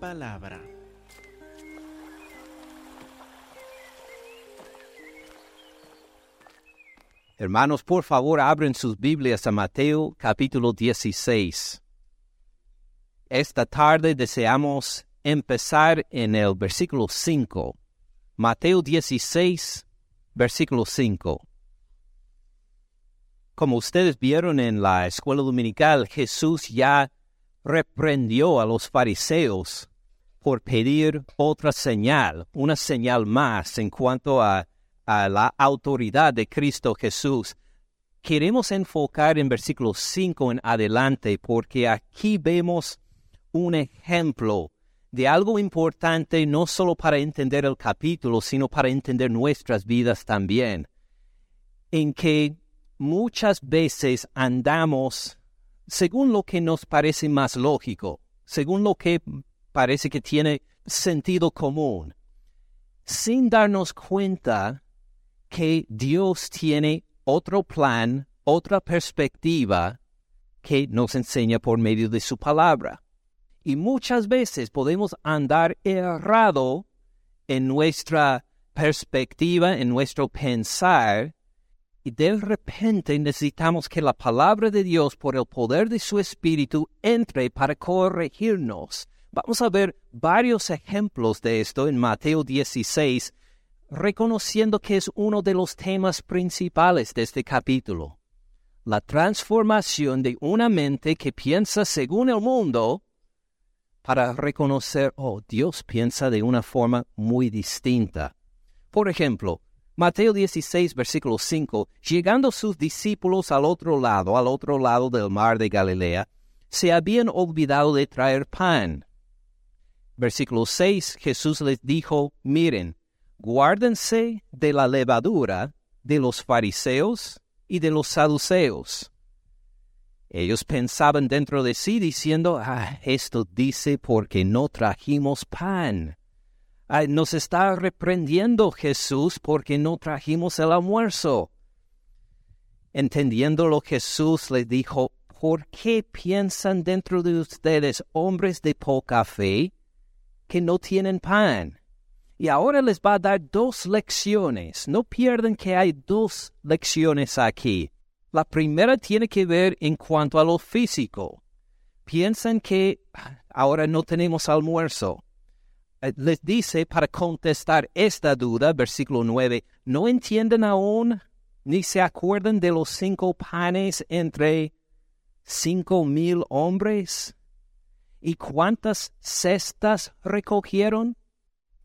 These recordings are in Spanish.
palabra. Hermanos, por favor, abren sus Biblias a Mateo capítulo 16. Esta tarde deseamos empezar en el versículo 5. Mateo 16, versículo 5. Como ustedes vieron en la escuela dominical, Jesús ya reprendió a los fariseos por pedir otra señal, una señal más en cuanto a, la autoridad de Cristo Jesús. Queremos enfocar en versículo 5 en adelante porque aquí vemos un ejemplo de algo importante no solo para entender el capítulo, sino para entender nuestras vidas también, en que muchas veces andamos según lo que nos parece más lógico, según lo que parece que tiene sentido común, sin darnos cuenta que Dios tiene otro plan, otra perspectiva que nos enseña por medio de su palabra. Y muchas veces podemos andar errado en nuestra perspectiva, en nuestro pensar, y de repente necesitamos que la palabra de Dios, por el poder de su Espíritu, entre para corregirnos. Vamos a ver varios ejemplos de esto en Mateo 16, reconociendo que es uno de los temas principales de este capítulo. La transformación de una mente que piensa según el mundo para reconocer, oh, Dios piensa de una forma muy distinta. Por ejemplo, Mateo 16, versículo 5, llegando sus discípulos al otro lado, al otro lado del mar de Galilea, se habían olvidado de traer pan. Versículo 6, Jesús les dijo, miren, guárdense de la levadura de los fariseos y de los saduceos. Ellos pensaban dentro de sí diciendo, ah, esto dice porque no trajimos pan. Nos está reprendiendo Jesús porque no trajimos el almuerzo. Entendiéndolo, Jesús les dijo, ¿por qué piensan dentro de ustedes hombres de poca fe que no tienen pan? Y ahora les va a dar dos lecciones. No pierdan que hay dos lecciones aquí. La primera tiene que ver en cuanto a lo físico. Piensan que ahora no tenemos almuerzo. Eh, les dice para contestar esta duda, versículo 9, ¿no entienden aún ni se acuerdan de los cinco panes entre cinco mil hombres? ¿Y cuántas cestas recogieron?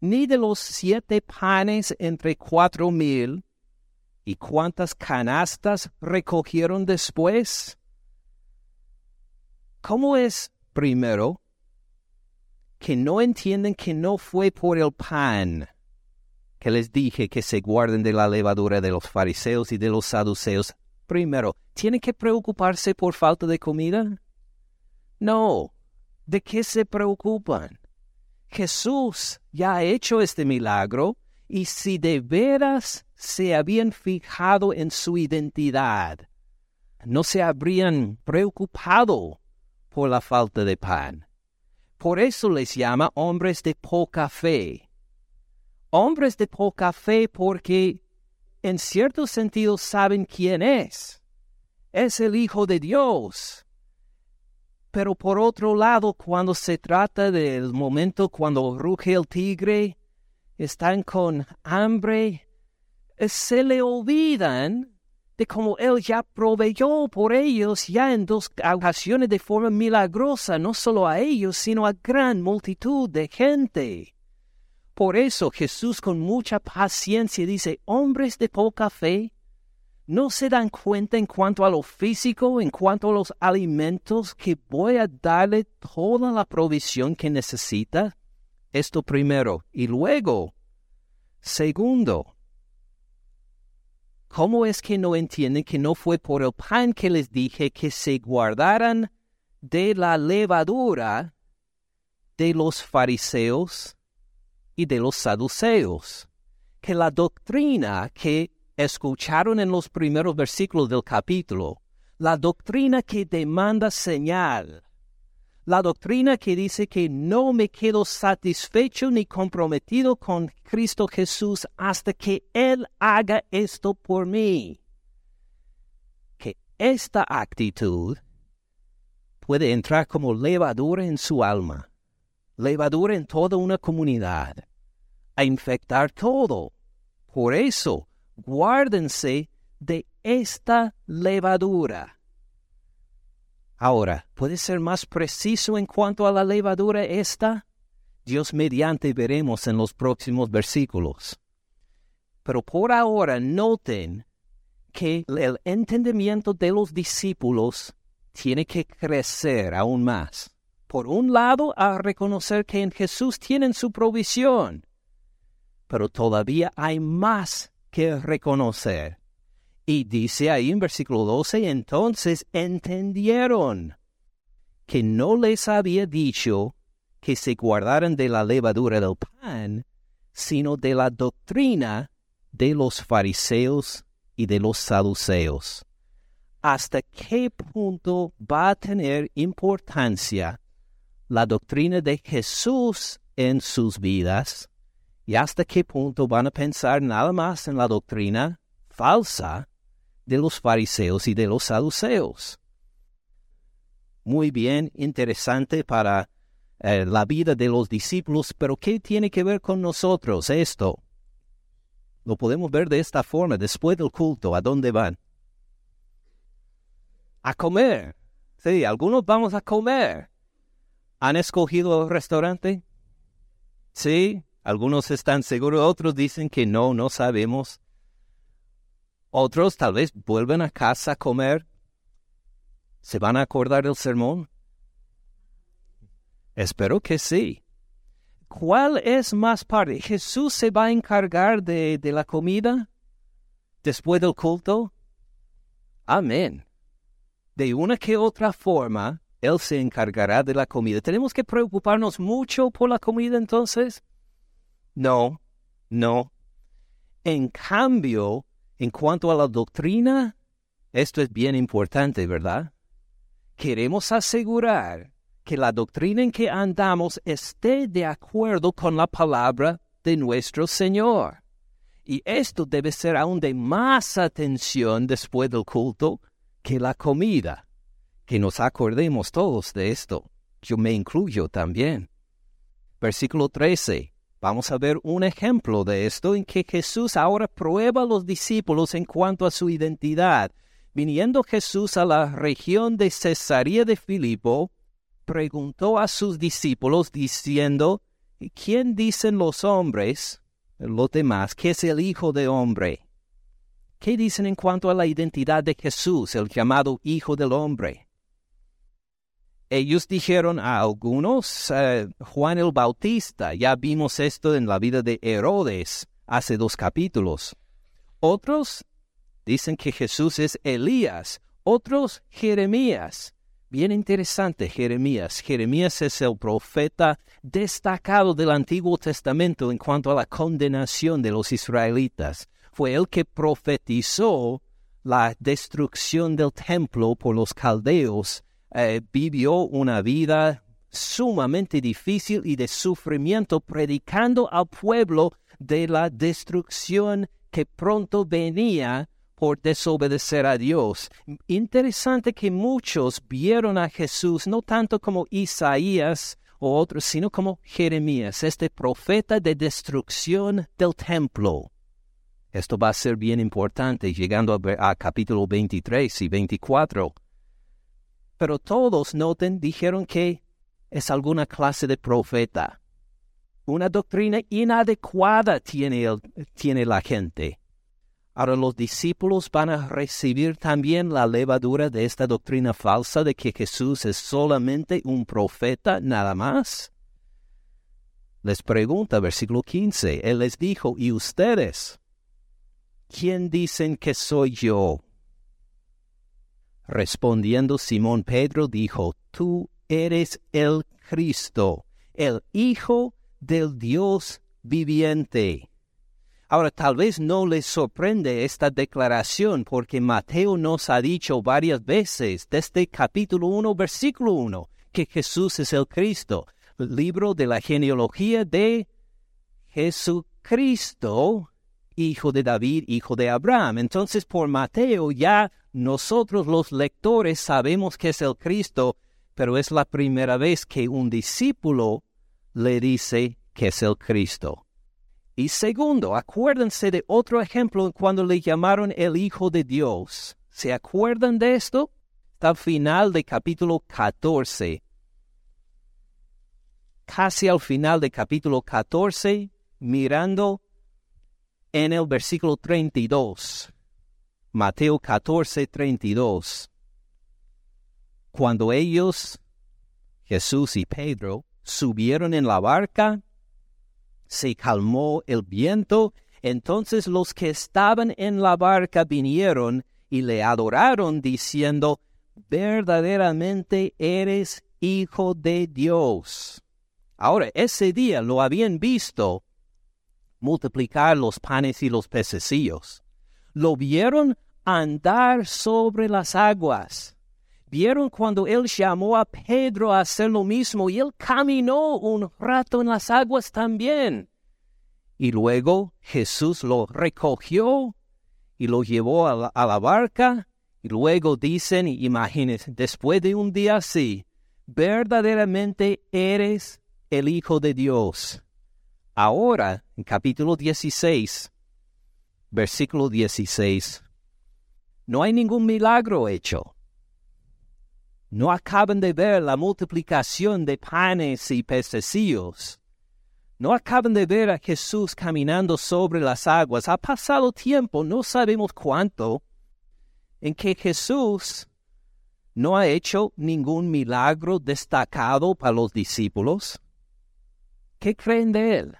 Ni de los siete panes entre cuatro mil ¿Y cuántas canastas recogieron después? ¿Cómo es, primero, que no entienden que no fue por el pan que les dije que se guarden de la levadura de los fariseos y de los saduceos? Primero, ¿tienen que preocuparse por falta de comida? No. ¿De qué se preocupan? Jesús ya ha hecho este milagro y si de veras se habían fijado en su identidad, no se habrían preocupado por la falta de pan. Por eso les llama hombres de poca fe. Hombres de poca fe porque en cierto sentido saben quién es. Es el Hijo de Dios. Pero por otro lado, cuando se trata del momento cuando ruge el tigre, están con hambre, eh, se le olvidan de cómo Él ya proveyó por ellos ya en dos ocasiones de forma milagrosa, no solo a ellos, sino a gran multitud de gente. Por eso Jesús con mucha paciencia dice, hombres de poca fe, ¿no se dan cuenta en cuanto a lo físico, en cuanto a los alimentos, que voy a darle toda la provisión que necesita? Esto primero. Y luego, segundo, ¿cómo es que no entienden que no fue por el pan que les dije que se guardaran de la levadura de los fariseos y de los saduceos? Que la doctrina que escucharon en los primeros versículos del capítulo, la doctrina que demanda señal, La doctrina que dice que no me quedo satisfecho ni comprometido con Cristo Jesús hasta que Él haga esto por mí. Que esta actitud puede entrar como levadura en su alma, levadura en toda una comunidad, a infectar todo. Por eso, guárdense de esta levadura. Ahora, ¿puede ser más preciso en cuanto a la levadura esta? Dios mediante veremos en los próximos versículos. Pero por ahora noten que el entendimiento de los discípulos tiene que crecer aún más. Por un lado, a reconocer que en Jesús tienen su provisión, pero todavía hay más que reconocer. Y dice ahí en versículo 12, entonces entendieron que no les había dicho que se guardaran de la levadura del pan, sino de la doctrina de los fariseos y de los saduceos. ¿Hasta qué punto va a tener importancia la doctrina de Jesús en sus vidas? ¿Y hasta qué punto van a pensar nada más en la doctrina falsa de los fariseos y de los saduceos. Muy bien, interesante para eh, la vida de los discípulos, pero ¿qué tiene que ver con nosotros esto? Lo podemos ver de esta forma, después del culto, ¿a dónde van? A comer. Sí, algunos vamos a comer. ¿Han escogido el restaurante? Sí, algunos están seguros, otros dicen que no, no sabemos. Otros tal vez vuelven a casa a comer. ¿Se van a acordar del sermón? Espero que sí. ¿Cuál es más parte? ¿Jesús se va a encargar de, de la comida después del culto? Amén. De una que otra forma, Él se encargará de la comida. ¿Tenemos que preocuparnos mucho por la comida entonces? No, no. En cambio, en cuanto a la doctrina, esto es bien importante, ¿verdad? Queremos asegurar que la doctrina en que andamos esté de acuerdo con la palabra de nuestro Señor. Y esto debe ser aún de más atención después del culto que la comida. Que nos acordemos todos de esto. Yo me incluyo también. Versículo 13. Vamos a ver un ejemplo de esto en que Jesús ahora prueba a los discípulos en cuanto a su identidad. Viniendo Jesús a la región de Cesarea de Filipo, preguntó a sus discípulos diciendo, ¿quién dicen los hombres, los demás, que es el Hijo de Hombre? ¿Qué dicen en cuanto a la identidad de Jesús, el llamado Hijo del Hombre? Ellos dijeron a algunos, eh, Juan el Bautista, ya vimos esto en la vida de Herodes hace dos capítulos. Otros dicen que Jesús es Elías, otros Jeremías. Bien interesante Jeremías. Jeremías es el profeta destacado del Antiguo Testamento en cuanto a la condenación de los israelitas. Fue el que profetizó la destrucción del templo por los caldeos eh, vivió una vida sumamente difícil y de sufrimiento, predicando al pueblo de la destrucción que pronto venía por desobedecer a Dios. Interesante que muchos vieron a Jesús no tanto como Isaías o otros, sino como Jeremías, este profeta de destrucción del templo. Esto va a ser bien importante llegando a, a capítulo 23 y 24 pero todos, noten, dijeron que es alguna clase de profeta. Una doctrina inadecuada tiene, tiene la gente. Ahora los discípulos van a recibir también la levadura de esta doctrina falsa de que Jesús es solamente un profeta nada más. Les pregunta, versículo 15, Él les dijo, ¿y ustedes? ¿Quién dicen que soy yo? Respondiendo Simón Pedro dijo, Tú eres el Cristo, el Hijo del Dios viviente. Ahora tal vez no les sorprende esta declaración porque Mateo nos ha dicho varias veces desde capítulo 1, versículo 1, que Jesús es el Cristo. libro de la genealogía de Jesucristo, hijo de David, hijo de Abraham. Entonces, por Mateo ya nosotros los lectores sabemos que es el Cristo, pero es la primera vez que un discípulo le dice que es el Cristo. Y segundo, acuérdense de otro ejemplo cuando le llamaron el Hijo de Dios. ¿Se acuerdan de esto? Está al final del capítulo 14. Casi al final del capítulo 14, mirando en el versículo 32. Mateo 14, 32. Cuando ellos, Jesús y Pedro, subieron en la barca, se calmó el viento, entonces los que estaban en la barca vinieron y le adoraron diciendo, verdaderamente eres hijo de Dios. Ahora, ese día lo habían visto multiplicar los panes y los pececillos. Lo vieron andar sobre las aguas. Vieron cuando él llamó a Pedro a hacer lo mismo y él caminó un rato en las aguas también. Y luego Jesús lo recogió y lo llevó a la, barca. Y luego dicen, imagínense, después de un día así, verdaderamente eres el Hijo de Dios. Ahora, en capítulo 16, versículo 16, no hay ningún milagro hecho. No acaban de ver la multiplicación de panes y pececillos. No acaban de ver a Jesús caminando sobre las aguas. Ha pasado tiempo, no sabemos cuánto, en que Jesús no ha hecho ningún milagro destacado para los discípulos. ¿Qué creen de él?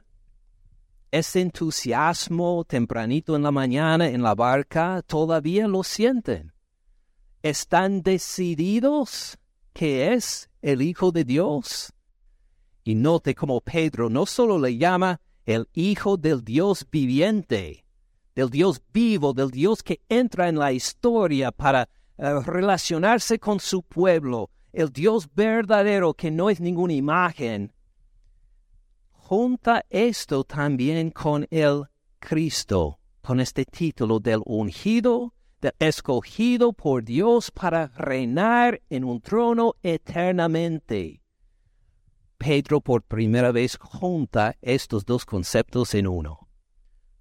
Ese entusiasmo tempranito en la mañana en la barca todavía lo sienten. Están decididos que es el Hijo de Dios. Y note como Pedro no solo le llama el Hijo del Dios viviente, del Dios vivo, del Dios que entra en la historia para eh, relacionarse con su pueblo, el Dios verdadero que no es ninguna imagen, junta esto también con el Cristo, con este título del ungido, del escogido por Dios para reinar en un trono eternamente. Pedro por primera vez junta estos dos conceptos en uno.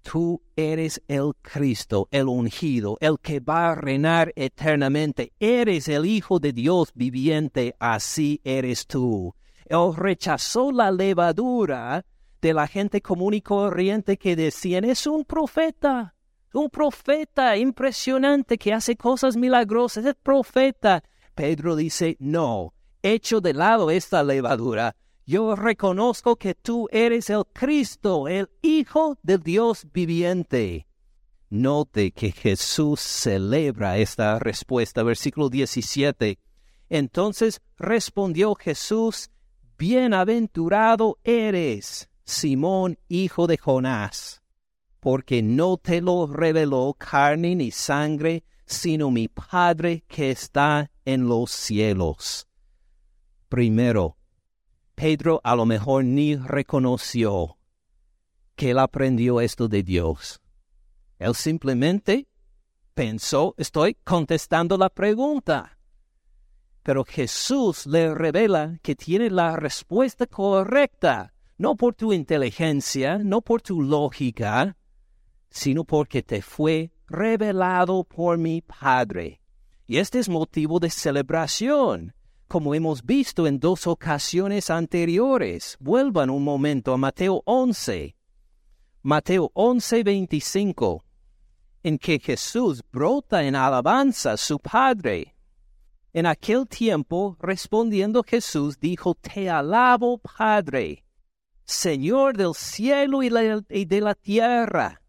Tú eres el Cristo, el ungido, el que va a reinar eternamente. Eres el Hijo de Dios viviente, así eres tú. Él rechazó la levadura de la gente común y corriente que decían, es un profeta, un profeta impresionante que hace cosas milagrosas, es profeta. Pedro dice, no, echo de lado esta levadura. Yo reconozco que tú eres el Cristo, el Hijo del Dios viviente. Note que Jesús celebra esta respuesta, versículo 17. Entonces respondió Jesús Bienaventurado eres, Simón, hijo de Jonás, porque no te lo reveló carne ni sangre, sino mi Padre que está en los cielos. Primero, Pedro a lo mejor ni reconoció que él aprendió esto de Dios. Él simplemente pensó, estoy contestando la pregunta pero Jesús le revela que tiene la respuesta correcta, no por tu inteligencia, no por tu lógica, sino porque te fue revelado por mi Padre. Y este es motivo de celebración, como hemos visto en dos ocasiones anteriores. Vuelvan un momento a Mateo 11. Mateo 11, 25, en que Jesús brota en alabanza a su Padre en aquel tiempo, respondiendo Jesús, dijo, Te alabo, Padre, Señor del cielo y, de la tierra,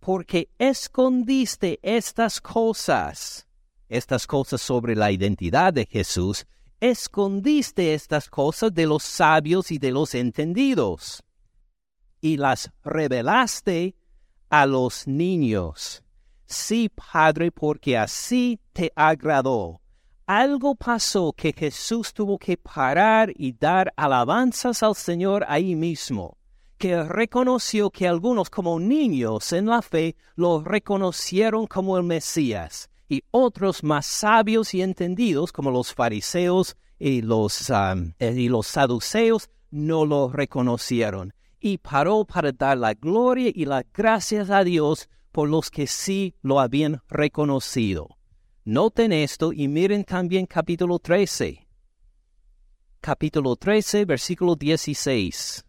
porque escondiste estas cosas, estas cosas sobre la identidad de Jesús, escondiste estas cosas de los sabios y de los entendidos, y las revelaste a los niños. Sí, Padre, porque así te agradó algo pasó que Jesús tuvo que parar y dar alabanzas al Señor ahí mismo, que reconoció que algunos como niños en la fe lo reconocieron como el Mesías, y otros más sabios y entendidos como los fariseos y los, eh, y los saduceos no lo reconocieron. Y paró para dar la gloria y las gracias a Dios por los que sí lo habían reconocido. Noten esto y miren también capítulo 13. Capítulo 13, versículo 16.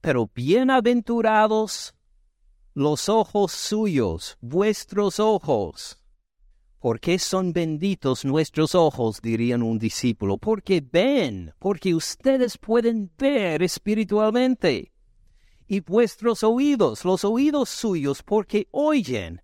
Pero bienaventurados los ojos suyos, vuestros ojos. porque son benditos nuestros ojos? dirían un discípulo. Porque ven, porque ustedes pueden ver espiritualmente. Y vuestros oídos, los oídos suyos, porque oyen.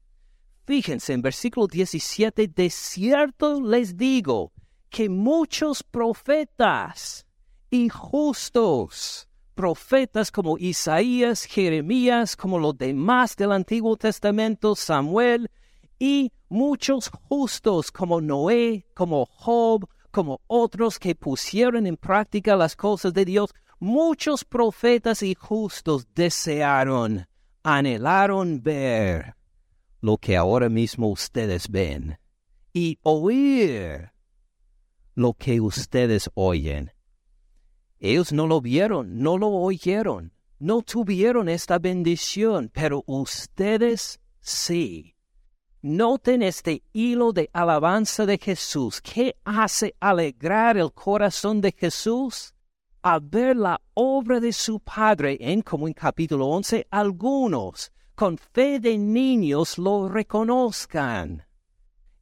Fíjense en versículo 17, de cierto les digo que muchos profetas y justos, profetas como Isaías, Jeremías, como los demás del Antiguo Testamento, Samuel, y muchos justos como Noé, como Job, como otros que pusieron en práctica las cosas de Dios, muchos profetas y justos desearon, anhelaron ver lo que ahora mismo ustedes ven y oír lo que ustedes oyen. Ellos no lo vieron, no lo oyeron, no tuvieron esta bendición, pero ustedes sí. Noten este hilo de alabanza de Jesús. ¿Qué hace alegrar el corazón de Jesús? A ver la obra de su Padre en, como en capítulo 11, algunos con fe de niños lo reconozcan.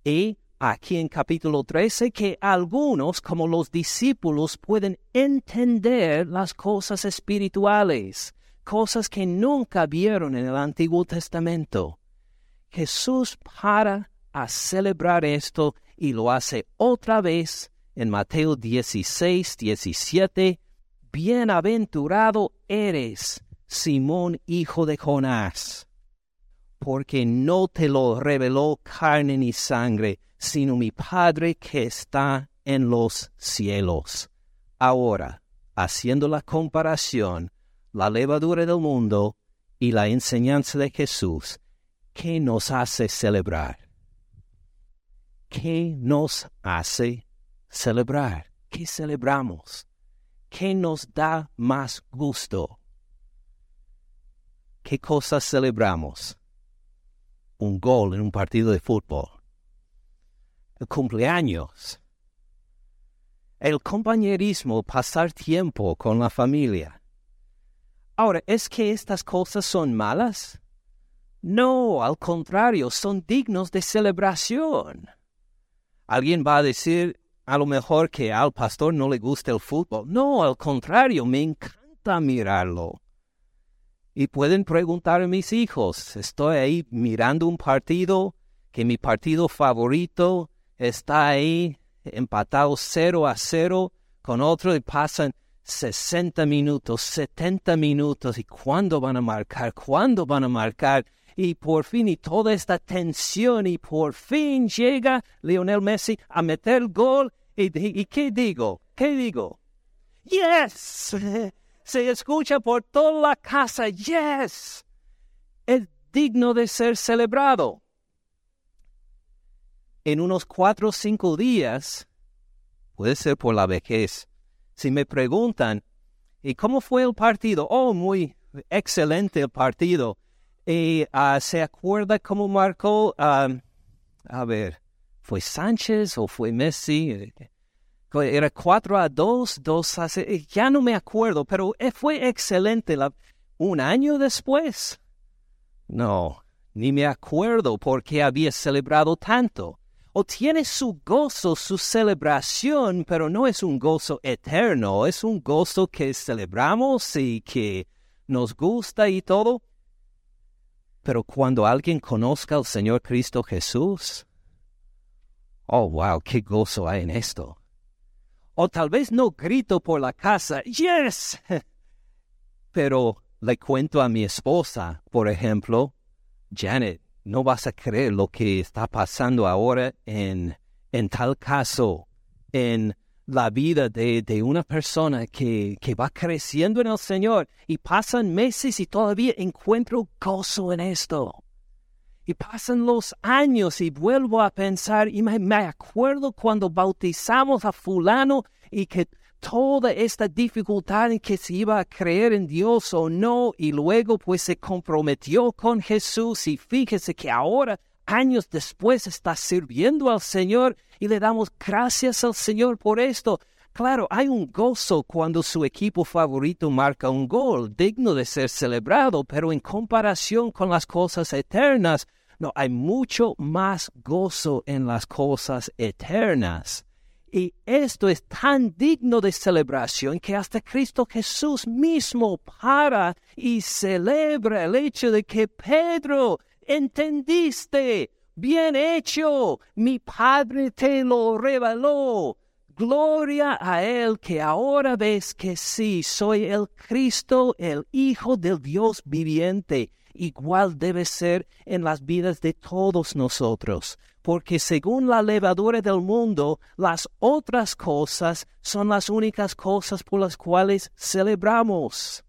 Y aquí en capítulo 13 que algunos, como los discípulos, pueden entender las cosas espirituales, cosas que nunca vieron en el Antiguo Testamento. Jesús para a celebrar esto y lo hace otra vez en Mateo 16, 17. Bienaventurado eres, Simón, hijo de Jonás porque no te lo reveló carne ni sangre, sino mi Padre que está en los cielos. Ahora, haciendo la comparación, la levadura del mundo y la enseñanza de Jesús, ¿qué nos hace celebrar? ¿Qué nos hace celebrar? ¿Qué celebramos? ¿Qué nos da más gusto? ¿Qué cosas celebramos? Un gol en un partido de fútbol, el cumpleaños, el compañerismo, pasar tiempo con la familia. Ahora, ¿es que estas cosas son malas? No, al contrario, son dignos de celebración. Alguien va a decir a lo mejor que al pastor no le gusta el fútbol. No, al contrario, me encanta mirarlo. Y pueden preguntar a mis hijos, estoy ahí mirando un partido, que mi partido favorito está ahí empatado 0 a 0 con otro y pasan 60 minutos, 70 minutos y cuándo van a marcar, cuándo van a marcar y por fin y toda esta tensión y por fin llega Lionel Messi a meter el gol y, y ¿qué digo? ¿Qué digo? Yes, se escucha por toda la casa, yes, es digno de ser celebrado. En unos cuatro o cinco días, puede ser por la vejez, si me preguntan, ¿y cómo fue el partido? Oh, muy excelente el partido. ¿Y ah, se acuerda cómo marcó? a ver, ¿fue Sánchez o fue Messi? Era 4 a 2, 2 a eh, ya no me acuerdo, pero eh, fue excelente. Un año después, no, ni me acuerdo por qué había celebrado tanto. O tiene su gozo, su celebración, pero no es un gozo eterno, es un gozo que celebramos y que nos gusta y todo. Pero cuando alguien conozca al Señor Cristo Jesús, oh, wow, qué gozo hay en esto. O tal vez no grito por la casa, yes. Pero le cuento a mi esposa, por ejemplo, Janet, no vas a creer lo que está pasando ahora en En tal caso, en la vida de, de una persona que, que, va creciendo en el Señor y pasan meses y todavía encuentro gozo en esto. Y pasan los años y vuelvo a pensar y me, acuerdo cuando bautizamos a fulano y que toda esta dificultad en que se iba a creer en Dios o no y luego pues se comprometió con Jesús y fíjese que ahora años después está sirviendo al Señor y le damos gracias al Señor por esto. Claro, hay un gozo cuando su equipo favorito marca un gol digno de ser celebrado, pero en comparación con las cosas eternas, no, hay mucho más gozo en las cosas eternas. Y esto es tan digno de celebración que hasta Cristo Jesús mismo para y celebra el hecho de que Pedro entendiste. Bien hecho. Mi Padre te lo reveló. Gloria a Él que ahora ves que sí, soy el Cristo, el Hijo del Dios viviente. Igual debe ser en las vidas de todos nosotros, porque según la levadura del mundo, las otras cosas son las únicas cosas por las cuales celebramos.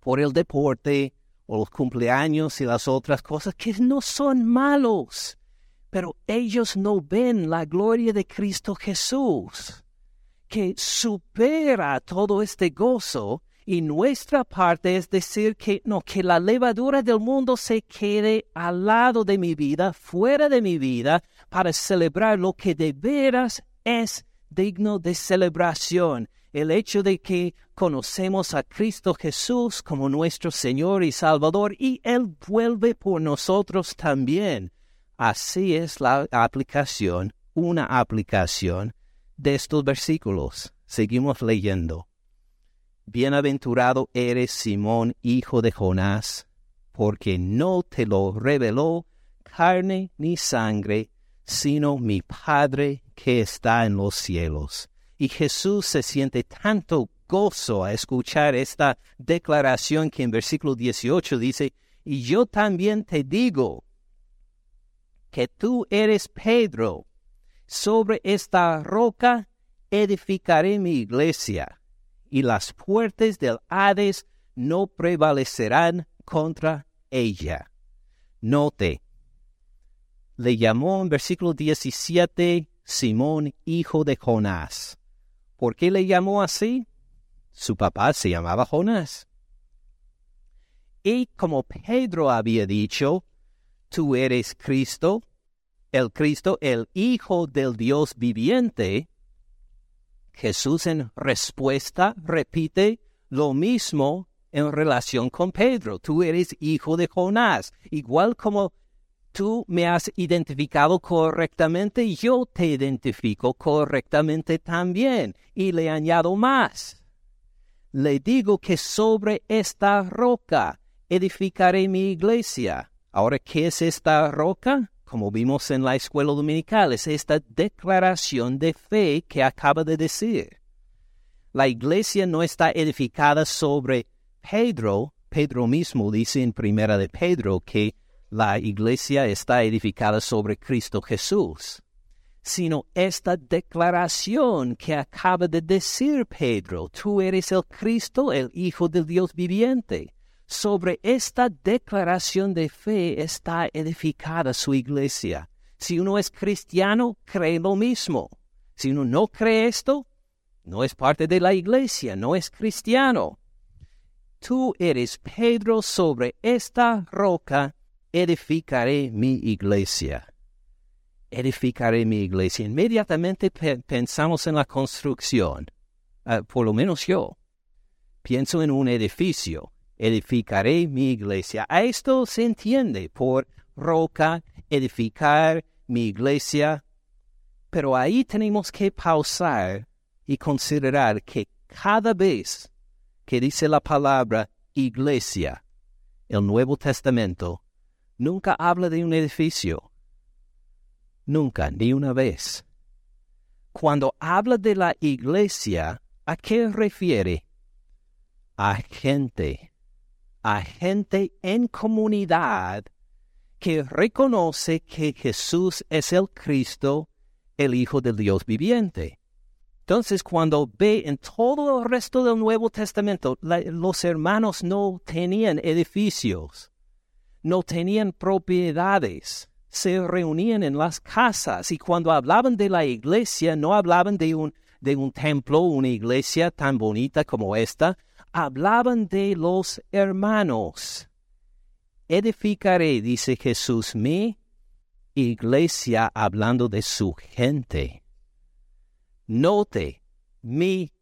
Por el deporte, o los cumpleaños y las otras cosas que no son malos, pero ellos no ven la gloria de Cristo Jesús, que supera todo este gozo y nuestra parte es decir que no, que la levadura del mundo se quede al lado de mi vida, fuera de mi vida, para celebrar lo que de veras es digno de celebración el hecho de que conocemos a Cristo Jesús como nuestro Señor y Salvador y Él vuelve por nosotros también. Así es la aplicación, una aplicación de estos versículos. Seguimos leyendo. Bienaventurado eres Simón, hijo de Jonás, porque no te lo reveló carne ni sangre, sino mi Padre que está en los cielos. Y Jesús se siente tanto gozo a escuchar esta declaración que en versículo 18 dice, y yo también te digo que tú eres Pedro, sobre esta roca edificaré mi iglesia, y las puertas del Hades no prevalecerán contra ella. Note, le llamó en versículo 17 Simón, hijo de Jonás. ¿Por qué le llamó así? Su papá se llamaba Jonás. Y como Pedro había dicho, tú eres Cristo, el Cristo, el Hijo del Dios viviente, Jesús en respuesta repite lo mismo en relación con Pedro. Tú eres hijo de Jonás, igual como tú me has identificado correctamente, yo te identifico correctamente también. Y le añado más. Le digo que sobre esta roca edificaré mi iglesia. Ahora, ¿qué es esta roca? Como vimos en la escuela dominical, es esta declaración de fe que acaba de decir. La iglesia no está edificada sobre Pedro. Pedro mismo dice en primera de Pedro que la iglesia está edificada sobre Cristo Jesús, sino esta declaración que acaba de decir Pedro, tú eres el Cristo, el Hijo del Dios viviente. Sobre esta declaración de fe está edificada su iglesia. Si uno es cristiano, cree lo mismo. Si uno no cree esto, no es parte de la iglesia, no es cristiano. Tú eres Pedro sobre esta roca edificaré mi iglesia. Edificaré mi iglesia. Inmediatamente pensamos en la construcción. Ah, por lo menos yo. Pienso en un edificio. Edificaré mi iglesia. A esto se entiende por roca, edificar mi iglesia. Pero ahí tenemos que pausar y considerar que cada vez que dice la palabra iglesia, el Nuevo Testamento nunca habla de un edificio. Nunca, ni una vez. Cuando habla de la iglesia, ¿a qué refiere? A gente, a gente en comunidad que reconoce que Jesús es el Cristo, el Hijo del Dios viviente. Entonces, cuando ve en todo el resto del Nuevo Testamento, los hermanos no tenían edificios, no tenían propiedades, se reunían en las casas y cuando hablaban de la iglesia, no hablaban de un, de un templo, una iglesia tan bonita como esta, hablaban de los hermanos. Edificaré, dice Jesús, mi iglesia hablando de su gente. Note, mi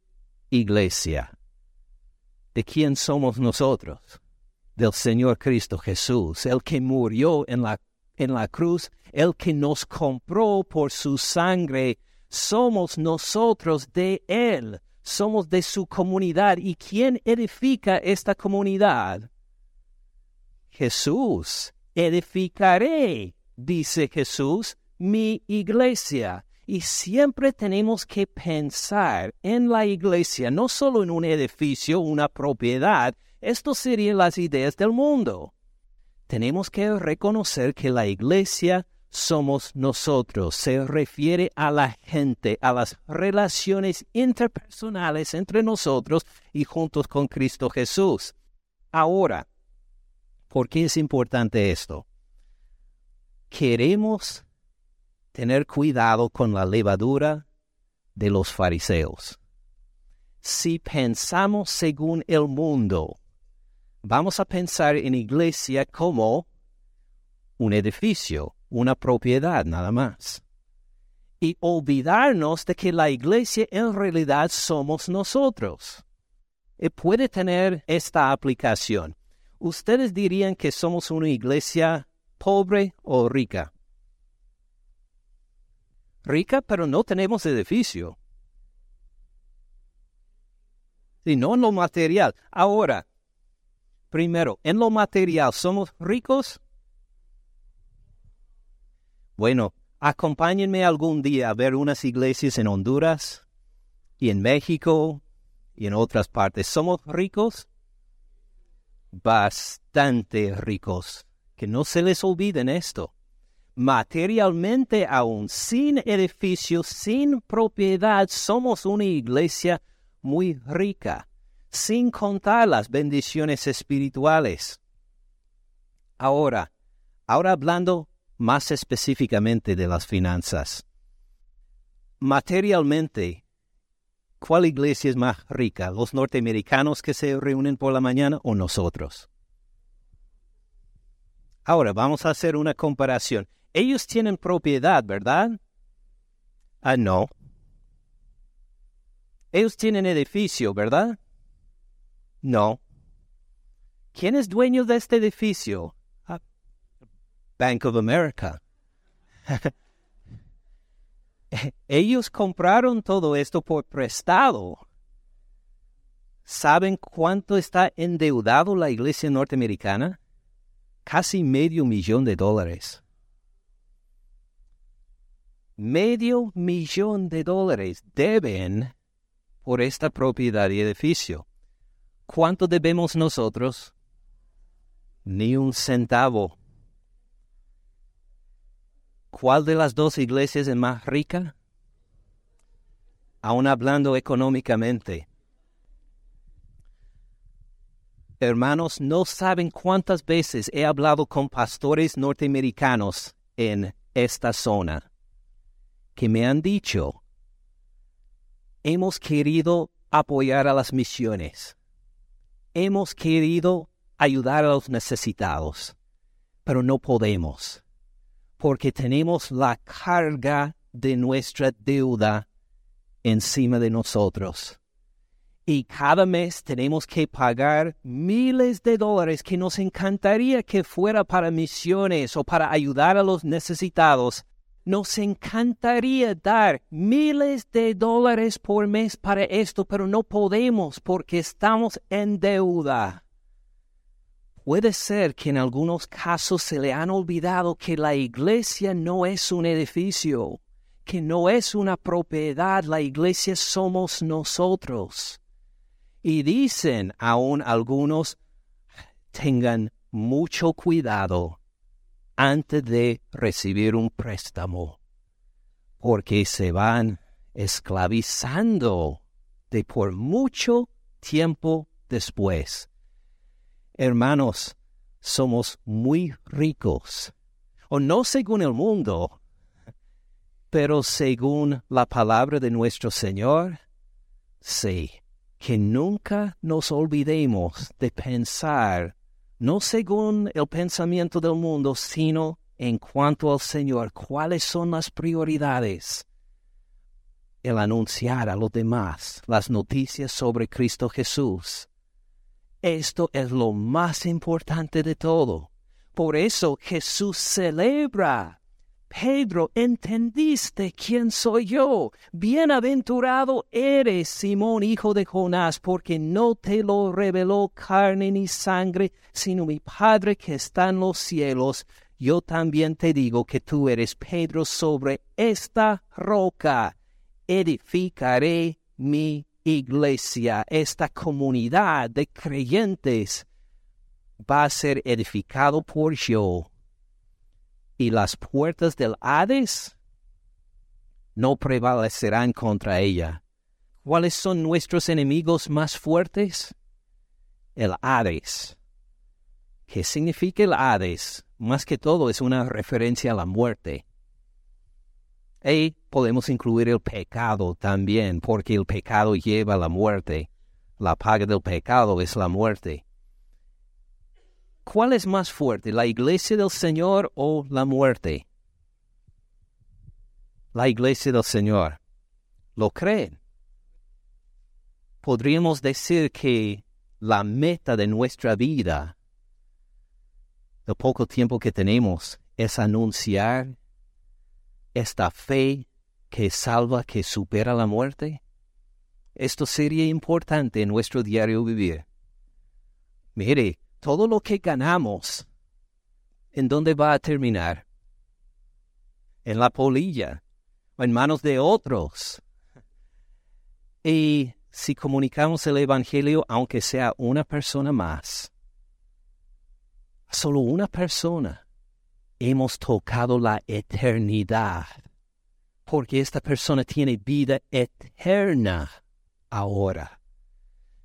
iglesia. ¿De quién somos nosotros? Del Señor Cristo Jesús, el que murió en la, en la cruz, el que nos compró por su sangre. Somos nosotros de Él, somos de su comunidad. ¿Y quién edifica esta comunidad? Jesús. Edificaré, dice Jesús, mi iglesia. Y siempre tenemos que pensar en la iglesia, no solo en un edificio, una propiedad. Esto serían las ideas del mundo. Tenemos que reconocer que la iglesia somos nosotros. Se refiere a la gente, a las relaciones interpersonales entre nosotros y juntos con Cristo Jesús. Ahora, ¿por qué es importante esto? Queremos tener cuidado con la levadura de los fariseos. Si pensamos según el mundo, vamos a pensar en iglesia como un edificio, una propiedad nada más. Y olvidarnos de que la iglesia en realidad somos nosotros. Y puede tener esta aplicación. ¿Ustedes dirían que somos una iglesia pobre o rica? rica, pero no tenemos edificio. Y no en lo material. Ahora, primero, en lo material, ¿somos ricos? Bueno, acompáñenme algún día a ver unas iglesias en Honduras y en México y en otras partes. ¿Somos ricos? Bastante ricos. Que no se les olviden esto materialmente aún, sin edificio, sin propiedad, somos una iglesia muy rica, sin contar las bendiciones espirituales. Ahora, ahora hablando más específicamente de las finanzas. Materialmente, ¿cuál iglesia es más rica? ¿Los norteamericanos que se reúnen por la mañana o nosotros? Ahora vamos a hacer una comparación. Ellos tienen propiedad, ¿verdad? Ah, no. Ellos tienen edificio, ¿verdad? No. ¿Quién es dueño de este edificio? Bank of America. Ellos compraron todo esto por prestado. ¿Saben cuánto está endeudado la iglesia norteamericana? Casi medio millón de dólares medio millón de dólares deben por esta propiedad y edificio. ¿Cuánto debemos nosotros? Ni un centavo. ¿Cuál de las dos iglesias es más rica? Aún hablando económicamente. Hermanos, no saben cuántas veces he hablado con pastores norteamericanos en esta zona que me han dicho, hemos querido apoyar a las misiones, hemos querido ayudar a los necesitados, pero no podemos, porque tenemos la carga de nuestra deuda encima de nosotros. Y cada mes tenemos que pagar miles de dólares que nos encantaría que fuera para misiones o para ayudar a los necesitados, nos encantaría dar miles de dólares por mes para esto, pero no podemos porque estamos en deuda. Puede ser que en algunos casos se le han olvidado que la iglesia no es un edificio, que no es una propiedad, la iglesia somos nosotros. Y dicen aún algunos, tengan mucho cuidado antes de recibir un préstamo, porque se van esclavizando de por mucho tiempo después. Hermanos, somos muy ricos, o no según el mundo, pero según la palabra de nuestro Señor, sí, que nunca nos olvidemos de pensar, no según el pensamiento del mundo, sino en cuanto al Señor, cuáles son las prioridades. El anunciar a los demás las noticias sobre Cristo Jesús. Esto es lo más importante de todo. Por eso Jesús celebra. Pedro, ¿entendiste quién soy yo? Bienaventurado eres, Simón, hijo de Jonás, porque no te lo reveló carne ni sangre, sino mi Padre que está en los cielos yo también te digo que tú eres Pedro sobre esta roca. Edificaré mi iglesia, esta comunidad de creyentes va a ser edificado por yo. Y las puertas del Hades no prevalecerán contra ella. ¿Cuáles son nuestros enemigos más fuertes? El Hades. ¿Qué significa el Hades? más que todo es una referencia a la muerte. Y podemos incluir el pecado también, porque el pecado lleva a la muerte. La paga del pecado es la muerte. ¿Cuál es más fuerte, la iglesia del Señor o la muerte? La iglesia del Señor. ¿Lo creen? Podríamos decir que la meta de nuestra vida el poco tiempo que tenemos es anunciar esta fe que salva, que supera la muerte? Esto sería importante en nuestro diario vivir. Mire, todo lo que ganamos, ¿en dónde va a terminar? En la polilla, o en manos de otros. Y si comunicamos el Evangelio, aunque sea una persona más, solo una persona, hemos tocado la eternidad, porque esta persona tiene vida eterna ahora.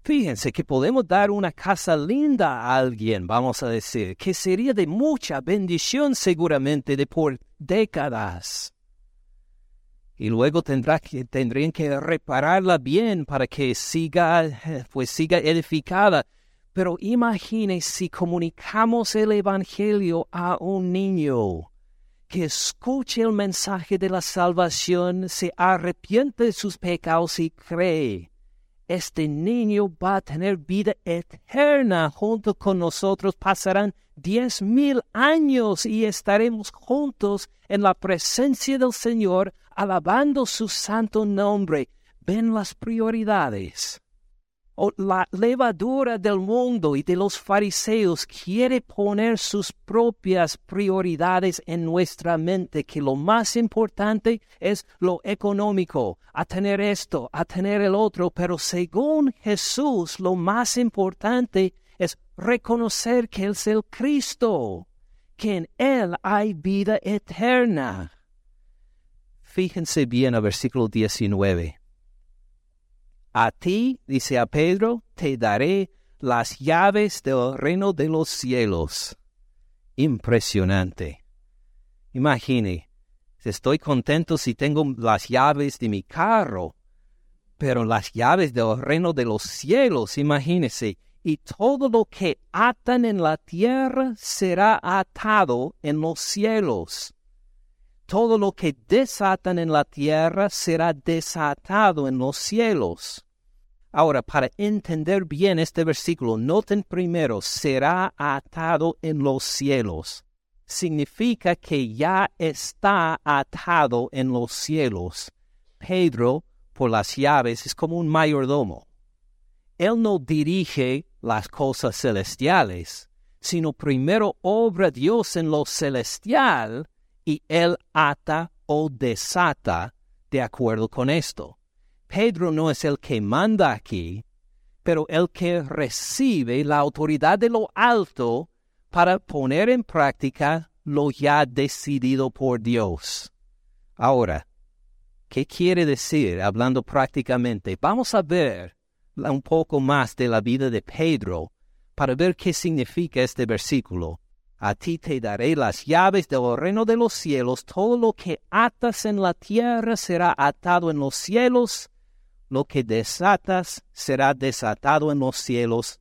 Fíjense que podemos dar una casa linda a alguien, vamos a decir, que sería de mucha bendición seguramente de por décadas. Y luego tendrá que, tendrían que repararla bien para que siga, pues siga edificada. Pero imagine si comunicamos el Evangelio a un niño que escuche el mensaje de la salvación, se arrepiente de sus pecados y cree. Este niño va a tener vida eterna junto con nosotros. Pasarán diez mil años y estaremos juntos en la presencia del Señor, alabando su santo nombre. Ven las prioridades la levadura del mundo y de los fariseos quiere poner sus propias prioridades en nuestra mente, que lo más importante es lo económico, a tener esto, a tener el otro, pero según Jesús lo más importante es reconocer que Él es el Cristo, que en Él hay vida eterna. Fíjense bien al versículo 19. A ti, dice a Pedro, te daré las llaves del reino de los cielos. Impresionante. Imagine, estoy contento si tengo las llaves de mi carro, pero las llaves del reino de los cielos, imagínese, y todo lo que atan en la tierra será atado en los cielos. Todo lo que desatan en la tierra será desatado en los cielos. Ahora, para entender bien este versículo, noten primero, será atado en los cielos. Significa que ya está atado en los cielos. Pedro, por las llaves, es como un mayordomo. Él no dirige las cosas celestiales, sino primero obra Dios en lo celestial y él ata o desata de acuerdo con esto. Pedro no es el que manda aquí, pero el que recibe la autoridad de lo alto para poner en práctica lo ya decidido por Dios. Ahora, ¿Qué quiere decir hablando prácticamente? Vamos a ver un poco más de la vida de Pedro para ver qué significa este versículo. A ti te daré las llaves del reino de los cielos. Todo lo que atas en la tierra será atado en los cielos. Lo que desatas será desatado en los cielos.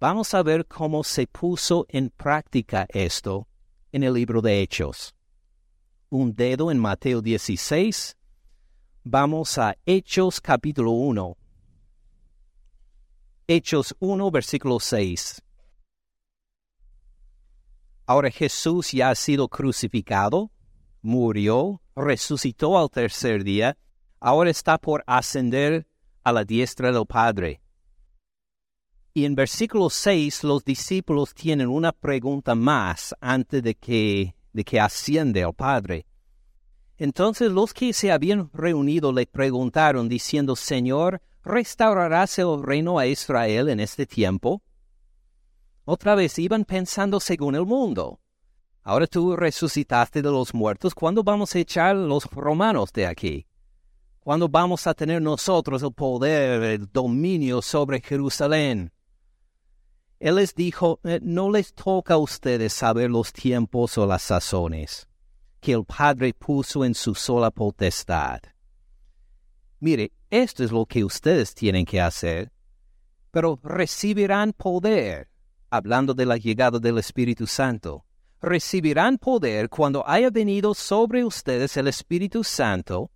Vamos a ver cómo se puso en práctica esto en el libro de Hechos. Un dedo en Mateo 16. Vamos a Hechos capítulo 1. Hechos 1, versículo 6. Ahora Jesús ya ha sido crucificado, murió, resucitó al tercer día, ahora está por ascender a la diestra del Padre. Y en versículo 6 los discípulos tienen una pregunta más antes de que, de que asciende al Padre. Entonces los que se habían reunido le preguntaron diciendo, Señor, ¿restaurarás el reino a Israel en este tiempo? Otra vez iban pensando según el mundo. Ahora tú resucitaste de los muertos, ¿cuándo vamos a echar los romanos de aquí? ¿Cuándo vamos a tener nosotros el poder, el dominio sobre Jerusalén? Él les dijo, eh, no les toca a ustedes saber los tiempos o las sazones que el Padre puso en su sola potestad. Mire, esto es lo que ustedes tienen que hacer, pero recibirán poder hablando de la llegada del Espíritu Santo, recibirán poder cuando haya venido sobre ustedes el Espíritu Santo,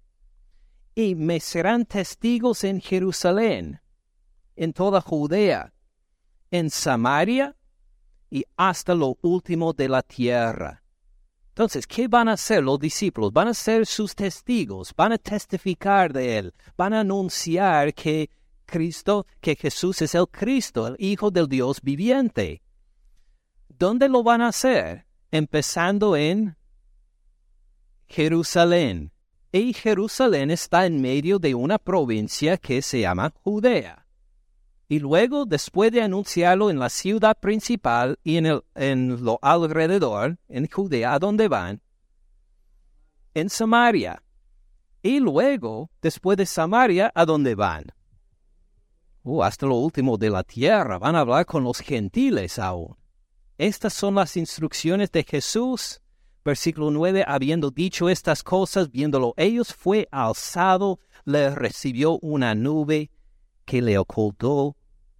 y me serán testigos en Jerusalén, en toda Judea, en Samaria y hasta lo último de la tierra. Entonces, ¿qué van a hacer los discípulos? Van a ser sus testigos, van a testificar de Él, van a anunciar que Cristo, que Jesús es el Cristo, el Hijo del Dios viviente. ¿Dónde lo van a hacer? Empezando en Jerusalén. Y Jerusalén está en medio de una provincia que se llama Judea. Y luego, después de anunciarlo en la ciudad principal y en, el, en lo alrededor, en Judea, ¿a dónde van? En Samaria. Y luego, después de Samaria, ¿a dónde van? Uh, hasta lo último de la tierra, van a hablar con los gentiles aún. Estas son las instrucciones de Jesús. Versículo 9, habiendo dicho estas cosas, viéndolo ellos, fue alzado, le recibió una nube que le ocultó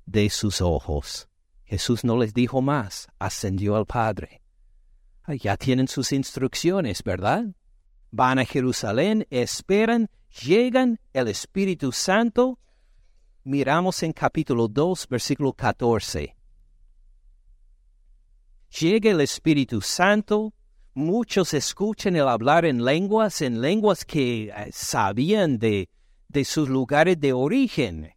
de sus ojos. Jesús no les dijo más, ascendió al Padre. Ya tienen sus instrucciones, ¿verdad? Van a Jerusalén, esperan, llegan, el Espíritu Santo miramos en capítulo 2, versículo 14. Llega el Espíritu Santo, muchos escuchan el hablar en lenguas, en lenguas que eh, sabían de, de sus lugares de origen.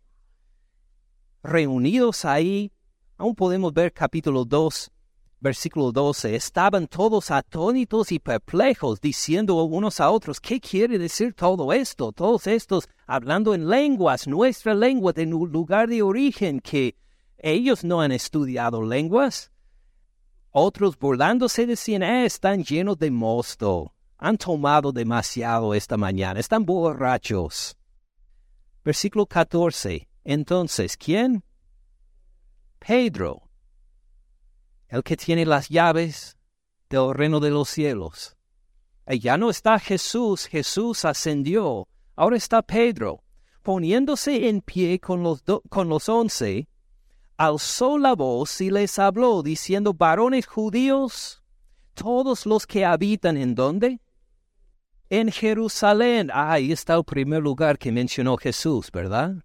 Reunidos ahí, aún podemos ver capítulo 2, versículo 12, estaban todos atónitos y perplejos, diciendo unos a otros, ¿qué quiere decir todo esto? Todos estos hablando en lenguas, nuestra lengua de lugar de origen, que ellos no han estudiado lenguas. Otros burlándose decían, eh, están llenos de mosto, han tomado demasiado esta mañana, están borrachos. Versículo 14. Entonces, ¿quién? Pedro, el que tiene las llaves del reino de los cielos. Y ya no está Jesús, Jesús ascendió, ahora está Pedro, poniéndose en pie con los, con los once, alzó la voz y les habló, diciendo, varones judíos, todos los que habitan en dónde? En Jerusalén. ahí está el primer lugar que mencionó Jesús, ¿verdad?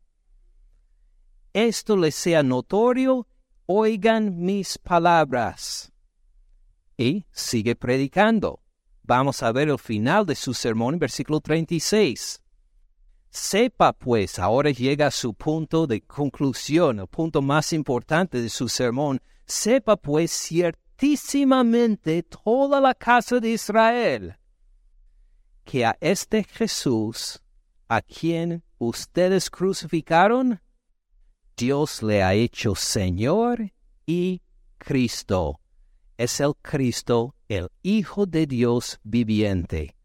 Esto les sea notorio oigan mis palabras. Y sigue predicando. Vamos a ver el final de su sermón versículo 36. Sepa pues, ahora llega a su punto de conclusión, el punto más importante de su sermón. Sepa pues ciertísimamente toda la casa de Israel que a este Jesús, a quien ustedes crucificaron, Dios le ha hecho Señor y Cristo. Es el Cristo, el Hijo de Dios viviente.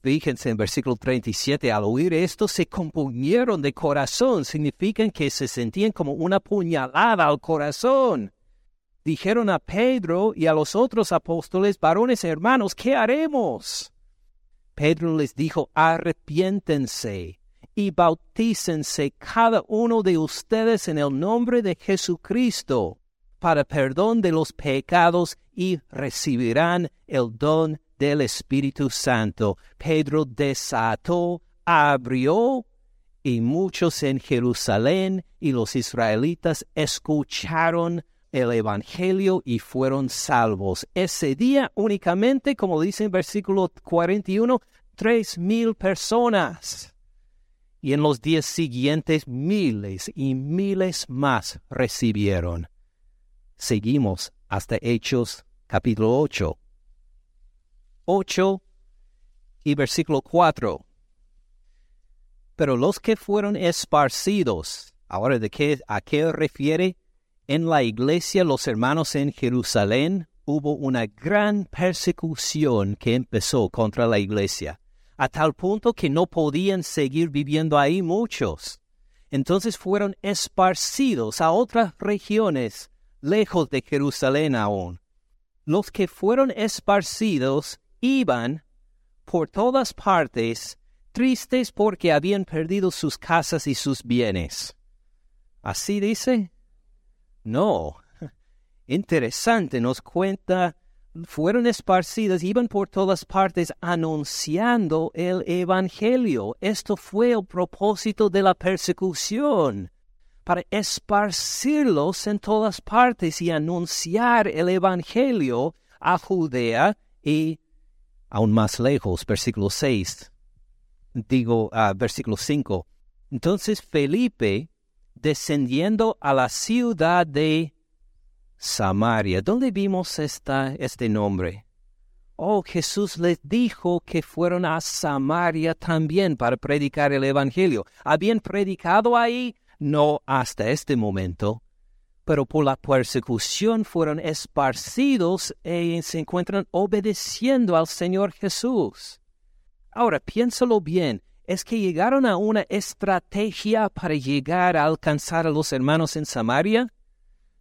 Fíjense en versículo 37, al oír esto se compunieron de corazón, significan que se sentían como una puñalada al corazón. Dijeron a Pedro y a los otros apóstoles, varones hermanos, ¿qué haremos? Pedro les dijo, arrepiéntense y bautícense cada uno de ustedes en el nombre de Jesucristo para perdón de los pecados y recibirán el don del Espíritu Santo. Pedro desató, abrió, y muchos en Jerusalén y los israelitas escucharon el Evangelio y fueron salvos. Ese día únicamente, como dice en versículo 41, tres mil personas. Y en los días siguientes miles y miles más recibieron. Seguimos hasta Hechos capítulo 8. 8 y versículo 4. Pero los que fueron esparcidos, ahora de qué, a qué refiere, en la iglesia los hermanos en Jerusalén hubo una gran persecución que empezó contra la iglesia, a tal punto que no podían seguir viviendo ahí muchos. Entonces fueron esparcidos a otras regiones, lejos de Jerusalén aún. Los que fueron esparcidos iban por todas partes tristes porque habían perdido sus casas y sus bienes. ¿Así dice? No. Interesante, nos cuenta, fueron esparcidos, iban por todas partes anunciando el Evangelio. Esto fue el propósito de la persecución, para esparcirlos en todas partes y anunciar el Evangelio a Judea y aún más lejos, versículo 6, digo, uh, versículo 5. Entonces Felipe, descendiendo a la ciudad de Samaria, ¿dónde vimos esta, este nombre? Oh, Jesús les dijo que fueron a Samaria también para predicar el Evangelio. ¿Habían predicado ahí? No hasta este momento, pero por la persecución fueron esparcidos y se encuentran obedeciendo al Señor Jesús. Ahora, piénsalo bien, ¿es que llegaron a una estrategia para llegar a alcanzar a los hermanos en Samaria?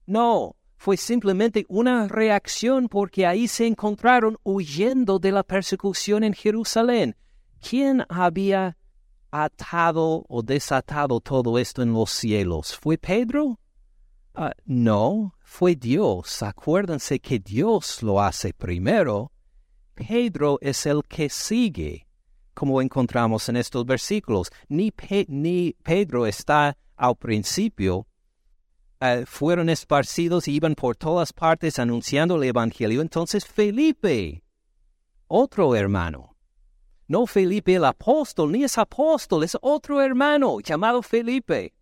No, fue simplemente una reacción porque ahí se encontraron huyendo de la persecución en Jerusalén. ¿Quién había atado o desatado todo esto en los cielos? ¿Fue Pedro? Ah, no, fue Dios. Acuérdense que Dios lo hace primero. Pedro es el que sigue, como encontramos en estos versículos. Ni, ni Pedro está al principio. Ah, fueron esparcidos y iban por todas partes anunciando el Evangelio. Entonces Felipe, otro hermano, no Felipe el apóstol, ni es apóstol, es otro hermano llamado Felipe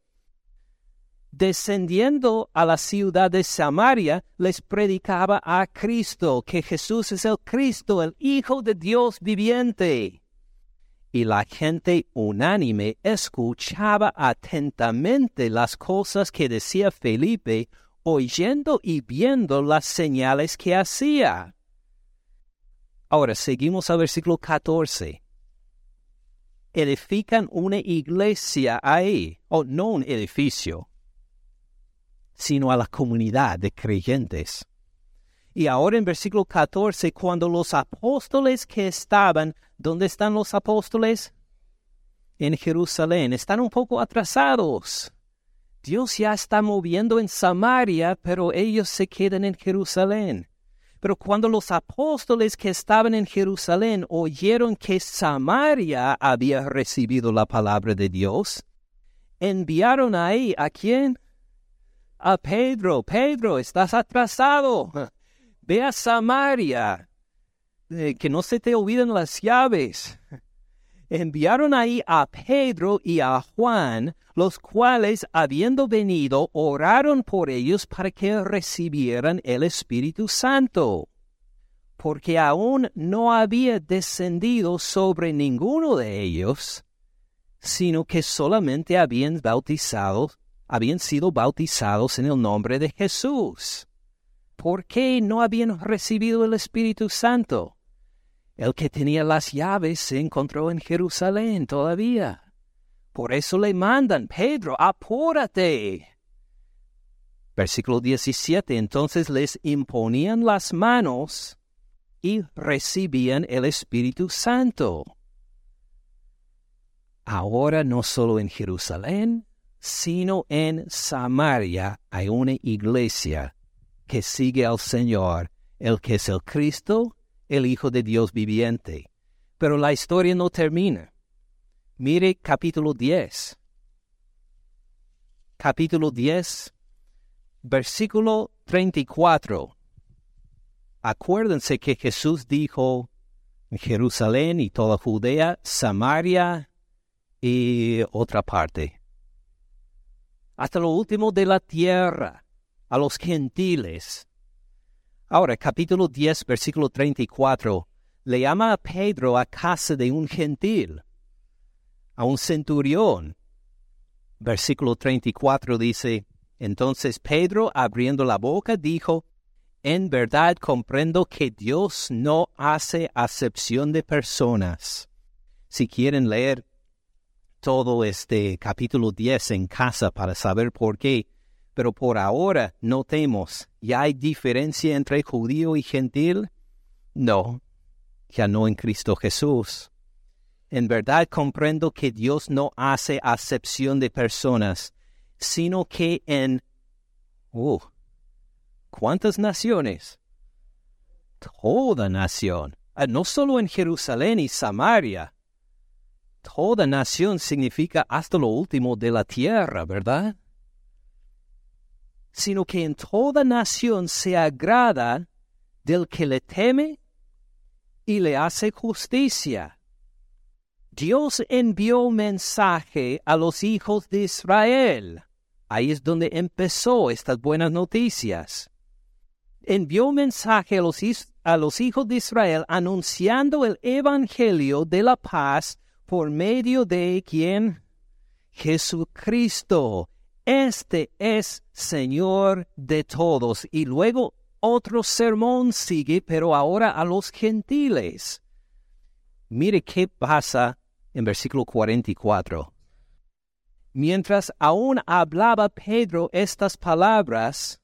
descendiendo a la ciudad de Samaria, les predicaba a Cristo, que Jesús es el Cristo, el Hijo de Dios viviente. Y la gente unánime escuchaba atentamente las cosas que decía Felipe, oyendo y viendo las señales que hacía. Ahora seguimos al versículo 14 edifican una iglesia ahí, o no un edificio, sino a la comunidad de creyentes. Y ahora en versículo 14, cuando los apóstoles que estaban, ¿dónde están los apóstoles? En Jerusalén, están un poco atrasados. Dios ya está moviendo en Samaria, pero ellos se quedan en Jerusalén. Pero cuando los apóstoles que estaban en Jerusalén oyeron que Samaria había recibido la palabra de Dios, enviaron ahí a quién? A Pedro, Pedro, estás atrasado. Ve a Samaria, eh, que no se te olviden las llaves. Enviaron ahí a Pedro y a Juan, los cuales, habiendo venido, oraron por ellos para que recibieran el Espíritu Santo, porque aún no había descendido sobre ninguno de ellos, sino que solamente habían bautizado habían sido bautizados en el nombre de Jesús. ¿Por qué no habían recibido el Espíritu Santo? El que tenía las llaves se encontró en Jerusalén todavía. Por eso le mandan, Pedro, apúrate. Versículo 17. Entonces les imponían las manos y recibían el Espíritu Santo. Ahora no solo en Jerusalén, sino en Samaria hay una iglesia que sigue al Señor, el que es el Cristo, el Hijo de Dios viviente. Pero la historia no termina. Mire capítulo 10. Capítulo 10, versículo 34. Acuérdense que Jesús dijo en Jerusalén y toda Judea, Samaria y otra parte. Hasta lo último de la tierra, a los gentiles. Ahora, capítulo 10, versículo 34, le llama a Pedro a casa de un gentil, a un centurión. Versículo 34 dice, entonces Pedro, abriendo la boca, dijo, en verdad comprendo que Dios no hace acepción de personas. Si quieren leer todo este capítulo 10 en casa para saber por qué, pero por ahora notemos, ¿ya hay diferencia entre judío y gentil? No, ya no en Cristo Jesús. En verdad comprendo que Dios no hace acepción de personas, sino que en... Uh, ¿Cuántas naciones? Toda nación, ah, no solo en Jerusalén y Samaria, toda nación significa hasta lo último de la tierra, ¿verdad? Sino que en toda nación se agrada del que le teme y le hace justicia. Dios envió mensaje a los hijos de Israel. Ahí es donde empezó estas buenas noticias. Envió mensaje a los, a los hijos de Israel anunciando el Evangelio de la paz por medio de quien? Jesucristo. Este es Señor de todos. Y luego otro sermón sigue, pero ahora a los gentiles. Mire qué pasa en versículo 44. Mientras aún hablaba Pedro estas palabras,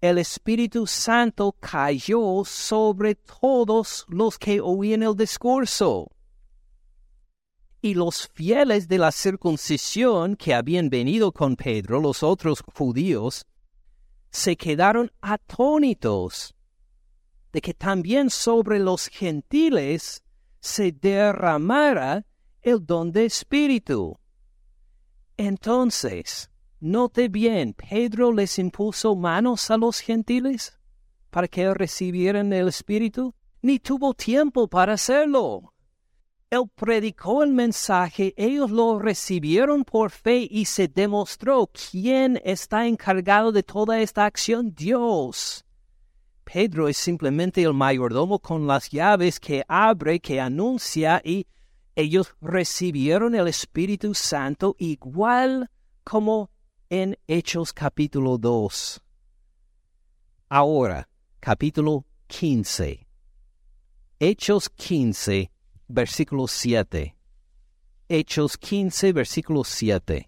el Espíritu Santo cayó sobre todos los que oían el discurso y los fieles de la circuncisión que habían venido con Pedro, los otros judíos, se quedaron atónitos de que también sobre los gentiles se derramara el don de espíritu. Entonces, note bien, Pedro les impuso manos a los gentiles para que recibieran el espíritu, ni tuvo tiempo para hacerlo. Él predicó el mensaje, ellos lo recibieron por fe y se demostró quién está encargado de toda esta acción, Dios. Pedro es simplemente el mayordomo con las llaves que abre, que anuncia y ellos recibieron el Espíritu Santo igual como en Hechos capítulo 2. Ahora, capítulo 15. Hechos 15 versículo 7. Hechos 15, versículo 7.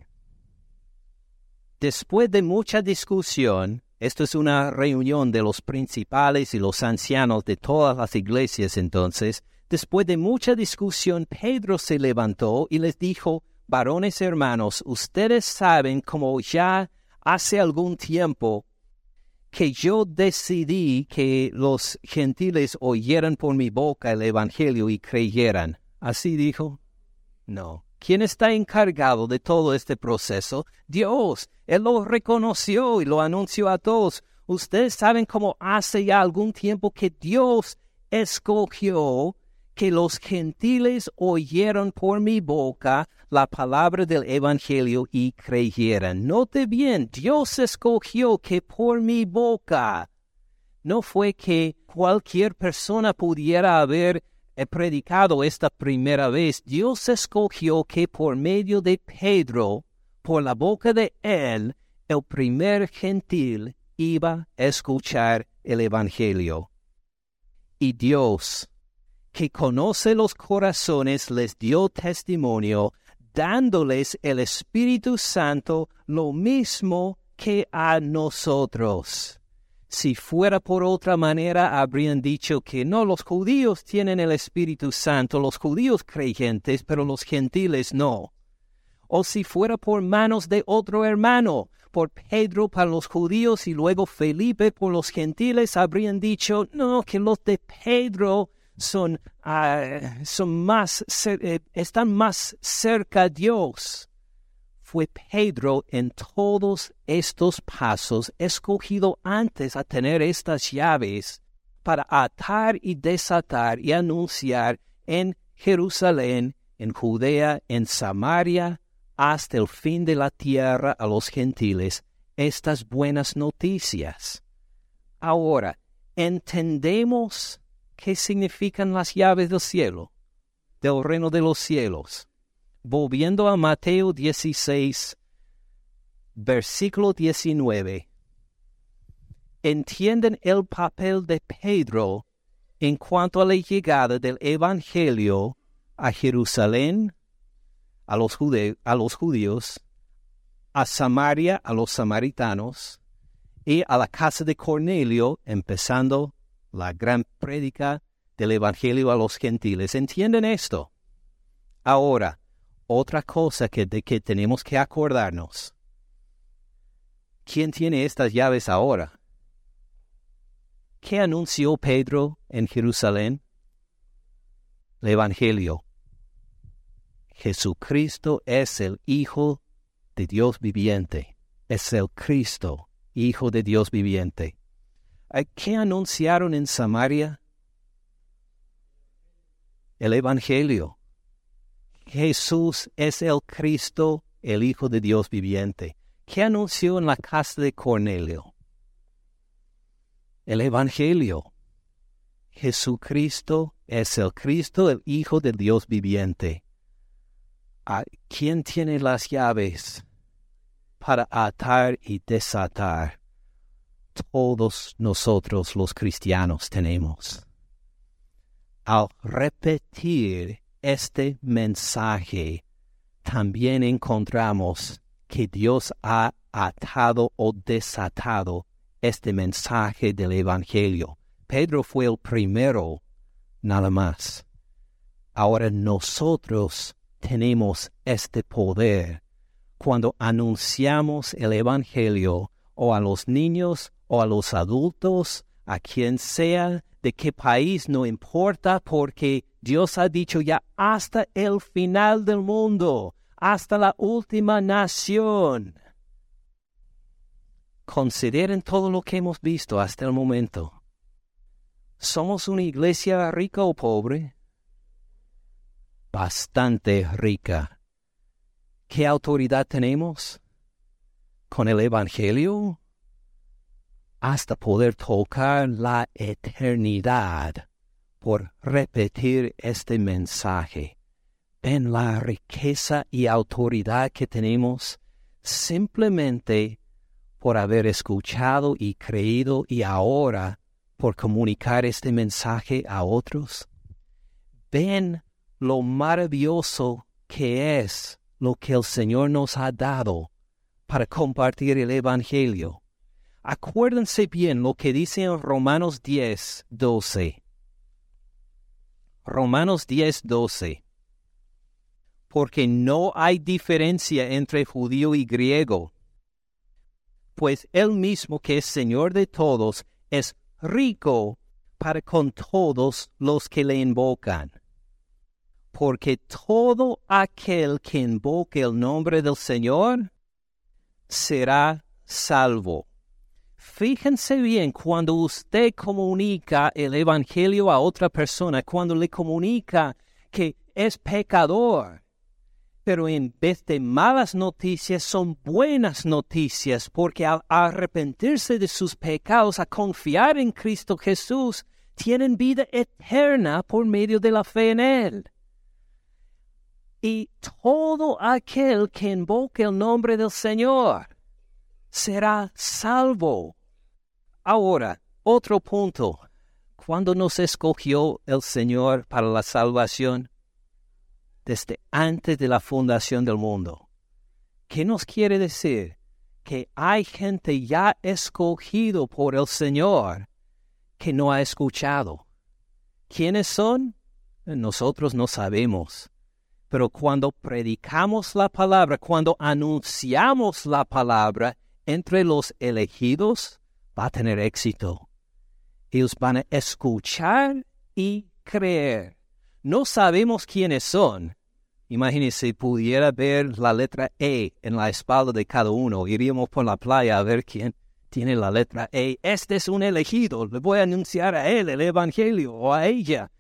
Después de mucha discusión, esto es una reunión de los principales y los ancianos de todas las iglesias entonces, después de mucha discusión, Pedro se levantó y les dijo, varones hermanos, ustedes saben como ya hace algún tiempo que yo decidí que los gentiles oyeran por mi boca el Evangelio y creyeran. ¿Así dijo? No. ¿Quién está encargado de todo este proceso? Dios. Él lo reconoció y lo anunció a todos. Ustedes saben cómo hace ya algún tiempo que Dios escogió que los gentiles oyeron por mi boca la palabra del Evangelio y creyeran. Note bien, Dios escogió que por mi boca no fue que cualquier persona pudiera haber eh, predicado esta primera vez. Dios escogió que por medio de Pedro, por la boca de él, el primer gentil iba a escuchar el Evangelio. Y Dios que conoce los corazones, les dio testimonio, dándoles el Espíritu Santo lo mismo que a nosotros. Si fuera por otra manera, habrían dicho que no, los judíos tienen el Espíritu Santo, los judíos creyentes, pero los gentiles no. O si fuera por manos de otro hermano, por Pedro para los judíos y luego Felipe por los gentiles, habrían dicho, no, que los de Pedro son, ah, son más, eh, están más cerca a Dios. Fue Pedro en todos estos pasos escogido antes a tener estas llaves para atar y desatar y anunciar en Jerusalén, en Judea, en Samaria, hasta el fin de la tierra a los gentiles estas buenas noticias. Ahora, entendemos qué significan las llaves del cielo, del reino de los cielos. Volviendo a Mateo 16, versículo 19, entienden el papel de Pedro en cuanto a la llegada del Evangelio a Jerusalén, a los, a los judíos, a Samaria, a los samaritanos, y a la casa de Cornelio, empezando la gran prédica del Evangelio a los gentiles. ¿Entienden esto? Ahora, otra cosa que, de que tenemos que acordarnos. ¿Quién tiene estas llaves ahora? ¿Qué anunció Pedro en Jerusalén? El Evangelio. Jesucristo es el Hijo de Dios viviente. Es el Cristo, Hijo de Dios viviente. ¿Qué anunciaron en Samaria? El Evangelio. Jesús es el Cristo, el Hijo de Dios viviente, que anunció en la casa de Cornelio. El Evangelio. Jesucristo es el Cristo, el Hijo de Dios viviente. ¿A quién tiene las llaves para atar y desatar? Todos nosotros los cristianos tenemos. Al repetir este mensaje, también encontramos que Dios ha atado o desatado este mensaje del Evangelio. Pedro fue el primero, nada más. Ahora nosotros tenemos este poder cuando anunciamos el Evangelio o a los niños o a los adultos, a quien sea, de qué país, no importa, porque Dios ha dicho ya hasta el final del mundo, hasta la última nación. Consideren todo lo que hemos visto hasta el momento. ¿Somos una iglesia rica o pobre? Bastante rica. ¿Qué autoridad tenemos? ¿Con el Evangelio? Hasta poder tocar la eternidad por repetir este mensaje. en la riqueza y autoridad que tenemos simplemente por haber escuchado y creído y ahora por comunicar este mensaje a otros. Ven lo maravilloso que es lo que el Señor nos ha dado para compartir el Evangelio. Acuérdense bien lo que dice en Romanos 10, 12. Romanos 10, 12. Porque no hay diferencia entre judío y griego, pues él mismo que es Señor de todos es rico para con todos los que le invocan. Porque todo aquel que invoque el nombre del Señor será salvo. Fíjense bien cuando usted comunica el Evangelio a otra persona, cuando le comunica que es pecador. Pero en vez de malas noticias son buenas noticias, porque al arrepentirse de sus pecados, a confiar en Cristo Jesús, tienen vida eterna por medio de la fe en Él. Y todo aquel que invoque el nombre del Señor será salvo. Ahora, otro punto. cuándo nos escogió el Señor para la salvación? Desde antes de la fundación del mundo. ¿Qué nos quiere decir? Que hay gente ya escogido por el Señor que no ha escuchado. ¿Quiénes son? Nosotros no sabemos. Pero cuando predicamos la palabra, cuando anunciamos la palabra entre los elegidos, va a tener éxito ellos van a escuchar y creer. No sabemos quiénes son. Imagínense, pudiera ver la letra E en la espalda de cada uno. Iríamos por la playa a ver quién tiene la letra E. Este es un elegido. Le voy a anunciar a él el Evangelio o a ella.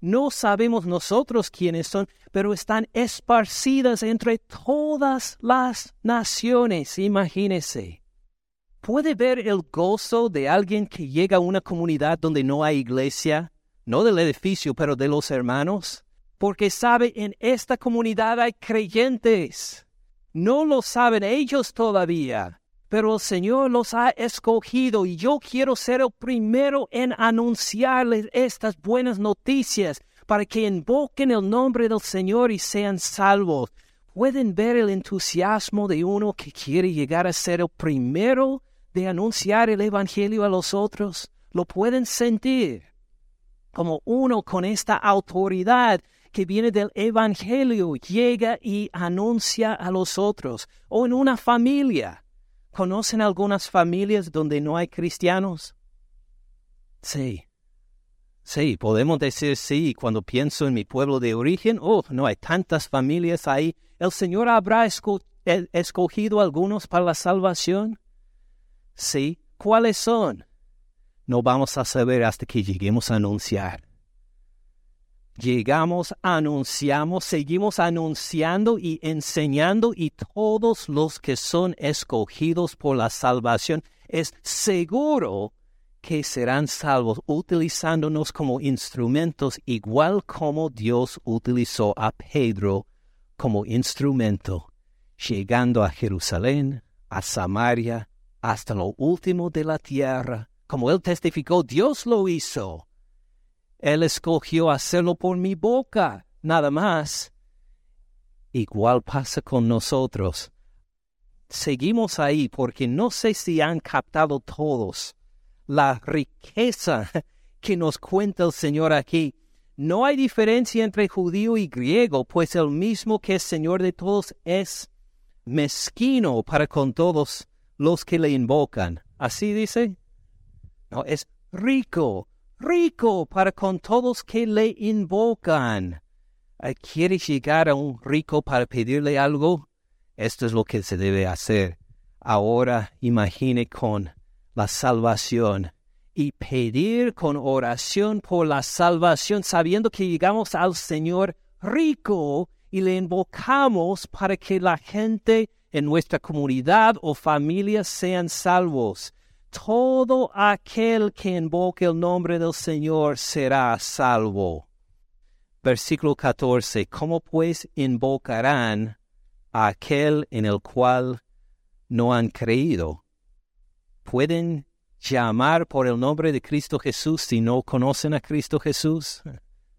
No sabemos nosotros quiénes son, pero están esparcidas entre todas las naciones. Imagínense. ¿Puede ver el gozo de alguien que llega a una comunidad donde no hay iglesia? No del edificio, pero de los hermanos. Porque sabe, en esta comunidad hay creyentes. No lo saben ellos todavía, pero el Señor los ha escogido y yo quiero ser el primero en anunciarles estas buenas noticias para que invoquen el nombre del Señor y sean salvos. Pueden ver el entusiasmo de uno que quiere llegar a ser el primero de anunciar el Evangelio a los otros, lo pueden sentir como uno con esta autoridad que viene del Evangelio llega y anuncia a los otros, o en una familia. ¿Conocen algunas familias donde no hay cristianos? Sí. Sí, podemos decir sí cuando pienso en mi pueblo de origen. Oh, no hay tantas familias ahí. ¿El Señor habrá escogido algunos para la salvación? ¿Sí? ¿Cuáles son? No vamos a saber hasta que lleguemos a anunciar. Llegamos, anunciamos, seguimos anunciando y enseñando y todos los que son escogidos por la salvación es seguro que serán salvos utilizándonos como instrumentos igual como Dios utilizó a Pedro como instrumento, llegando a Jerusalén, a Samaria hasta lo último de la tierra. Como él testificó, Dios lo hizo. Él escogió hacerlo por mi boca, nada más. Igual pasa con nosotros. Seguimos ahí porque no sé si han captado todos la riqueza que nos cuenta el Señor aquí. No hay diferencia entre judío y griego, pues el mismo que es Señor de todos es mezquino para con todos los que le invocan. ¿Así dice? No, es rico, rico para con todos que le invocan. ¿Quieres llegar a un rico para pedirle algo? Esto es lo que se debe hacer. Ahora imagine con la salvación y pedir con oración por la salvación, sabiendo que llegamos al Señor rico y le invocamos para que la gente en nuestra comunidad o familia sean salvos. Todo aquel que invoque el nombre del Señor será salvo. Versículo 14. ¿Cómo pues invocarán a aquel en el cual no han creído? ¿Pueden llamar por el nombre de Cristo Jesús si no conocen a Cristo Jesús?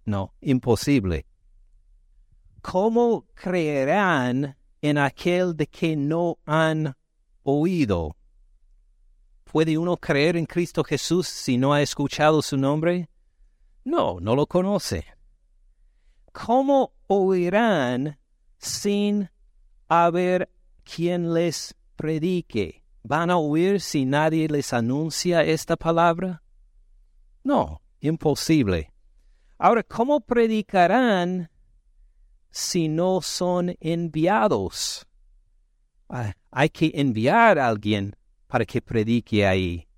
No, imposible. ¿Cómo creerán en aquel de que no han oído. ¿Puede uno creer en Cristo Jesús si no ha escuchado su nombre? No, no lo conoce. ¿Cómo oirán sin haber quien les predique? ¿Van a oír si nadie les anuncia esta palabra? No, imposible. Ahora, ¿cómo predicarán si no son enviados. Ah, hay que enviar a alguien para que predique ahí,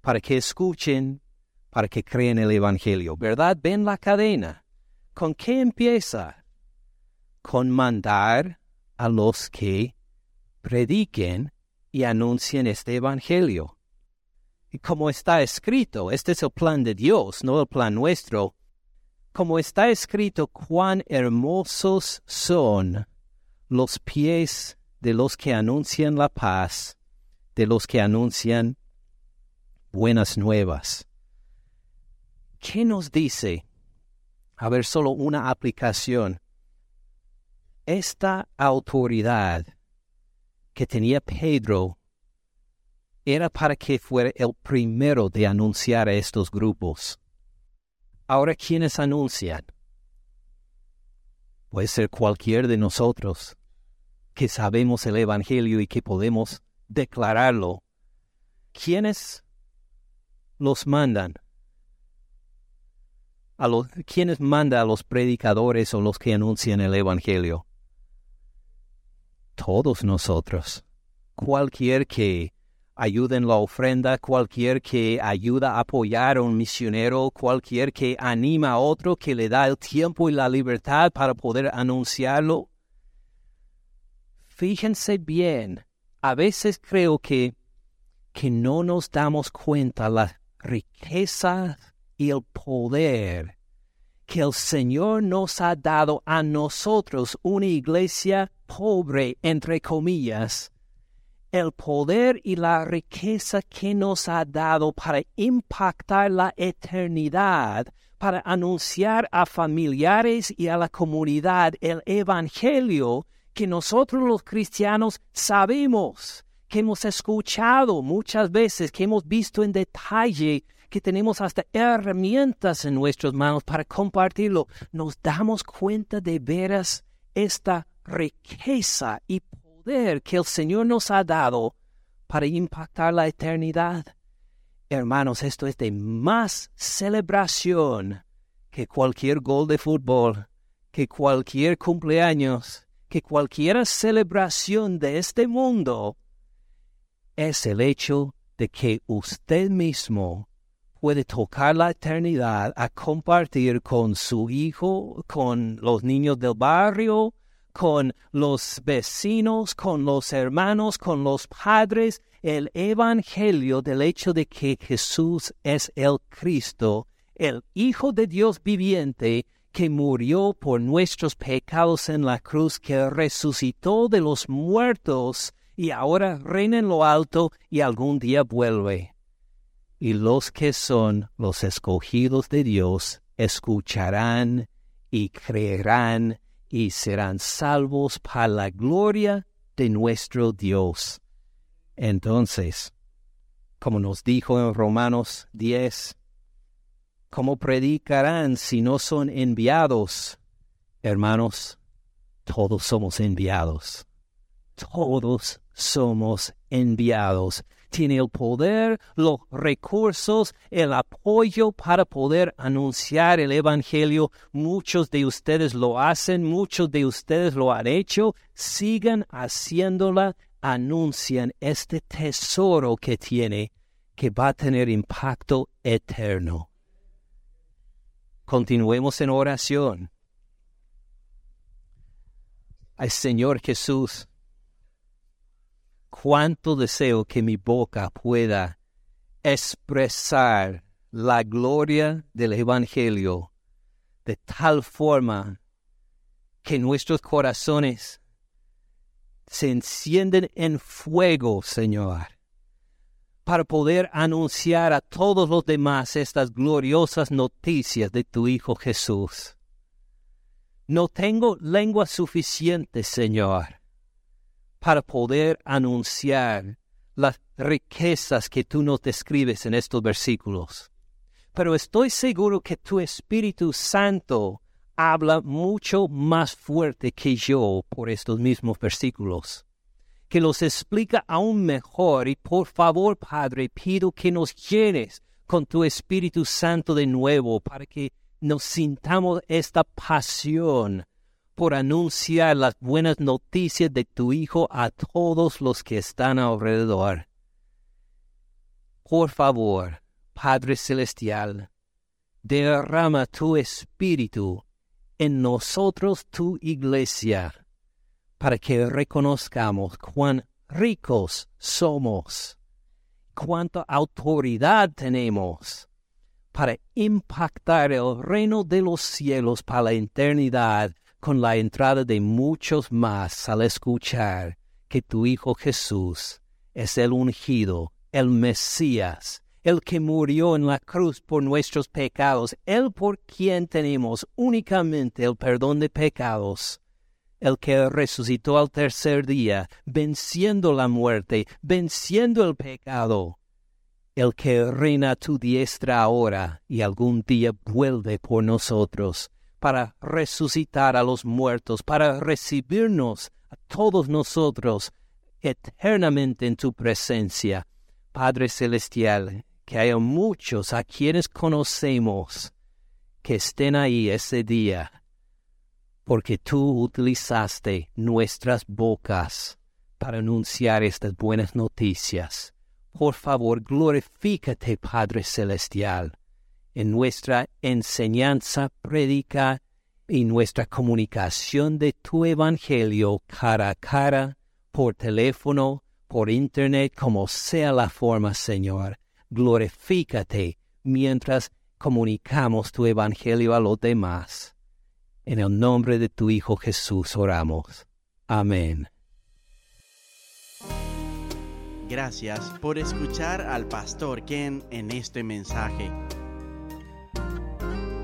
para que escuchen, para que crean el Evangelio. ¿Verdad? Ven la cadena. ¿Con qué empieza? Con mandar a los que prediquen y anuncien este Evangelio. Y como está escrito, este es el plan de Dios, no el plan nuestro, como está escrito, cuán hermosos son los pies de los que anuncian la paz, de los que anuncian buenas nuevas. ¿qué nos dice? A ver, solo una aplicación. Esta autoridad que tenía Pedro era para que fuera el primero de anunciar a estos grupos. Ahora, ¿quiénes anuncian? Puede ser cualquier de nosotros que sabemos el Evangelio y que podemos declararlo. ¿Quiénes los mandan? A los, ¿Quiénes manda a los predicadores o los que anuncian el Evangelio? Todos nosotros. Cualquier que ayuda en la ofrenda, cualquier que ayuda a apoyar a un misionero, cualquier que anima a otro, que le da el tiempo y la libertad para poder anunciarlo. Fíjense bien, a veces creo que, que no nos damos cuenta la riqueza y el poder que el Señor nos ha dado a nosotros, una iglesia pobre, entre comillas, el poder y la riqueza que nos ha dado para impactar la eternidad, para anunciar a familiares y a la comunidad el Evangelio que nosotros los cristianos sabemos, que hemos escuchado muchas veces, que hemos visto en detalle, que tenemos hasta herramientas en nuestras manos para compartirlo. Nos damos cuenta de veras esta riqueza y que el Señor nos ha dado para impactar la eternidad. Hermanos, esto es de más celebración que cualquier gol de fútbol, que cualquier cumpleaños, que cualquier celebración de este mundo. Es el hecho de que usted mismo puede tocar la eternidad a compartir con su hijo, con los niños del barrio, con los vecinos, con los hermanos, con los padres, el Evangelio del hecho de que Jesús es el Cristo, el Hijo de Dios viviente, que murió por nuestros pecados en la cruz, que resucitó de los muertos y ahora reina en lo alto y algún día vuelve. Y los que son los escogidos de Dios escucharán y creerán y serán salvos para la gloria de nuestro Dios. Entonces, como nos dijo en Romanos 10, ¿cómo predicarán si no son enviados? Hermanos, todos somos enviados. Todos somos enviados tiene el poder, los recursos, el apoyo para poder anunciar el Evangelio. Muchos de ustedes lo hacen, muchos de ustedes lo han hecho. Sigan haciéndola, anuncian este tesoro que tiene, que va a tener impacto eterno. Continuemos en oración. Ay Señor Jesús, cuánto deseo que mi boca pueda expresar la gloria del Evangelio de tal forma que nuestros corazones se encienden en fuego, Señor, para poder anunciar a todos los demás estas gloriosas noticias de tu Hijo Jesús. No tengo lengua suficiente, Señor, para poder anunciar las riquezas que tú nos describes en estos versículos. Pero estoy seguro que tu Espíritu Santo habla mucho más fuerte que yo por estos mismos versículos, que los explica aún mejor y por favor, Padre, pido que nos llenes con tu Espíritu Santo de nuevo para que nos sintamos esta pasión por anunciar las buenas noticias de tu Hijo a todos los que están alrededor. Por favor, Padre Celestial, derrama tu espíritu en nosotros tu iglesia, para que reconozcamos cuán ricos somos, cuánta autoridad tenemos para impactar el reino de los cielos para la eternidad con la entrada de muchos más al escuchar que tu Hijo Jesús es el ungido, el Mesías, el que murió en la cruz por nuestros pecados, el por quien tenemos únicamente el perdón de pecados, el que resucitó al tercer día, venciendo la muerte, venciendo el pecado, el que reina a tu diestra ahora y algún día vuelve por nosotros, para resucitar a los muertos, para recibirnos a todos nosotros eternamente en tu presencia. Padre Celestial, que haya muchos a quienes conocemos que estén ahí ese día, porque tú utilizaste nuestras bocas para anunciar estas buenas noticias. Por favor, glorifícate, Padre Celestial, en nuestra enseñanza, predica y nuestra comunicación de tu Evangelio cara a cara, por teléfono, por internet, como sea la forma, Señor glorifícate mientras comunicamos tu evangelio a los demás. En el nombre de tu Hijo Jesús oramos. Amén. Gracias por escuchar al pastor Ken en este mensaje.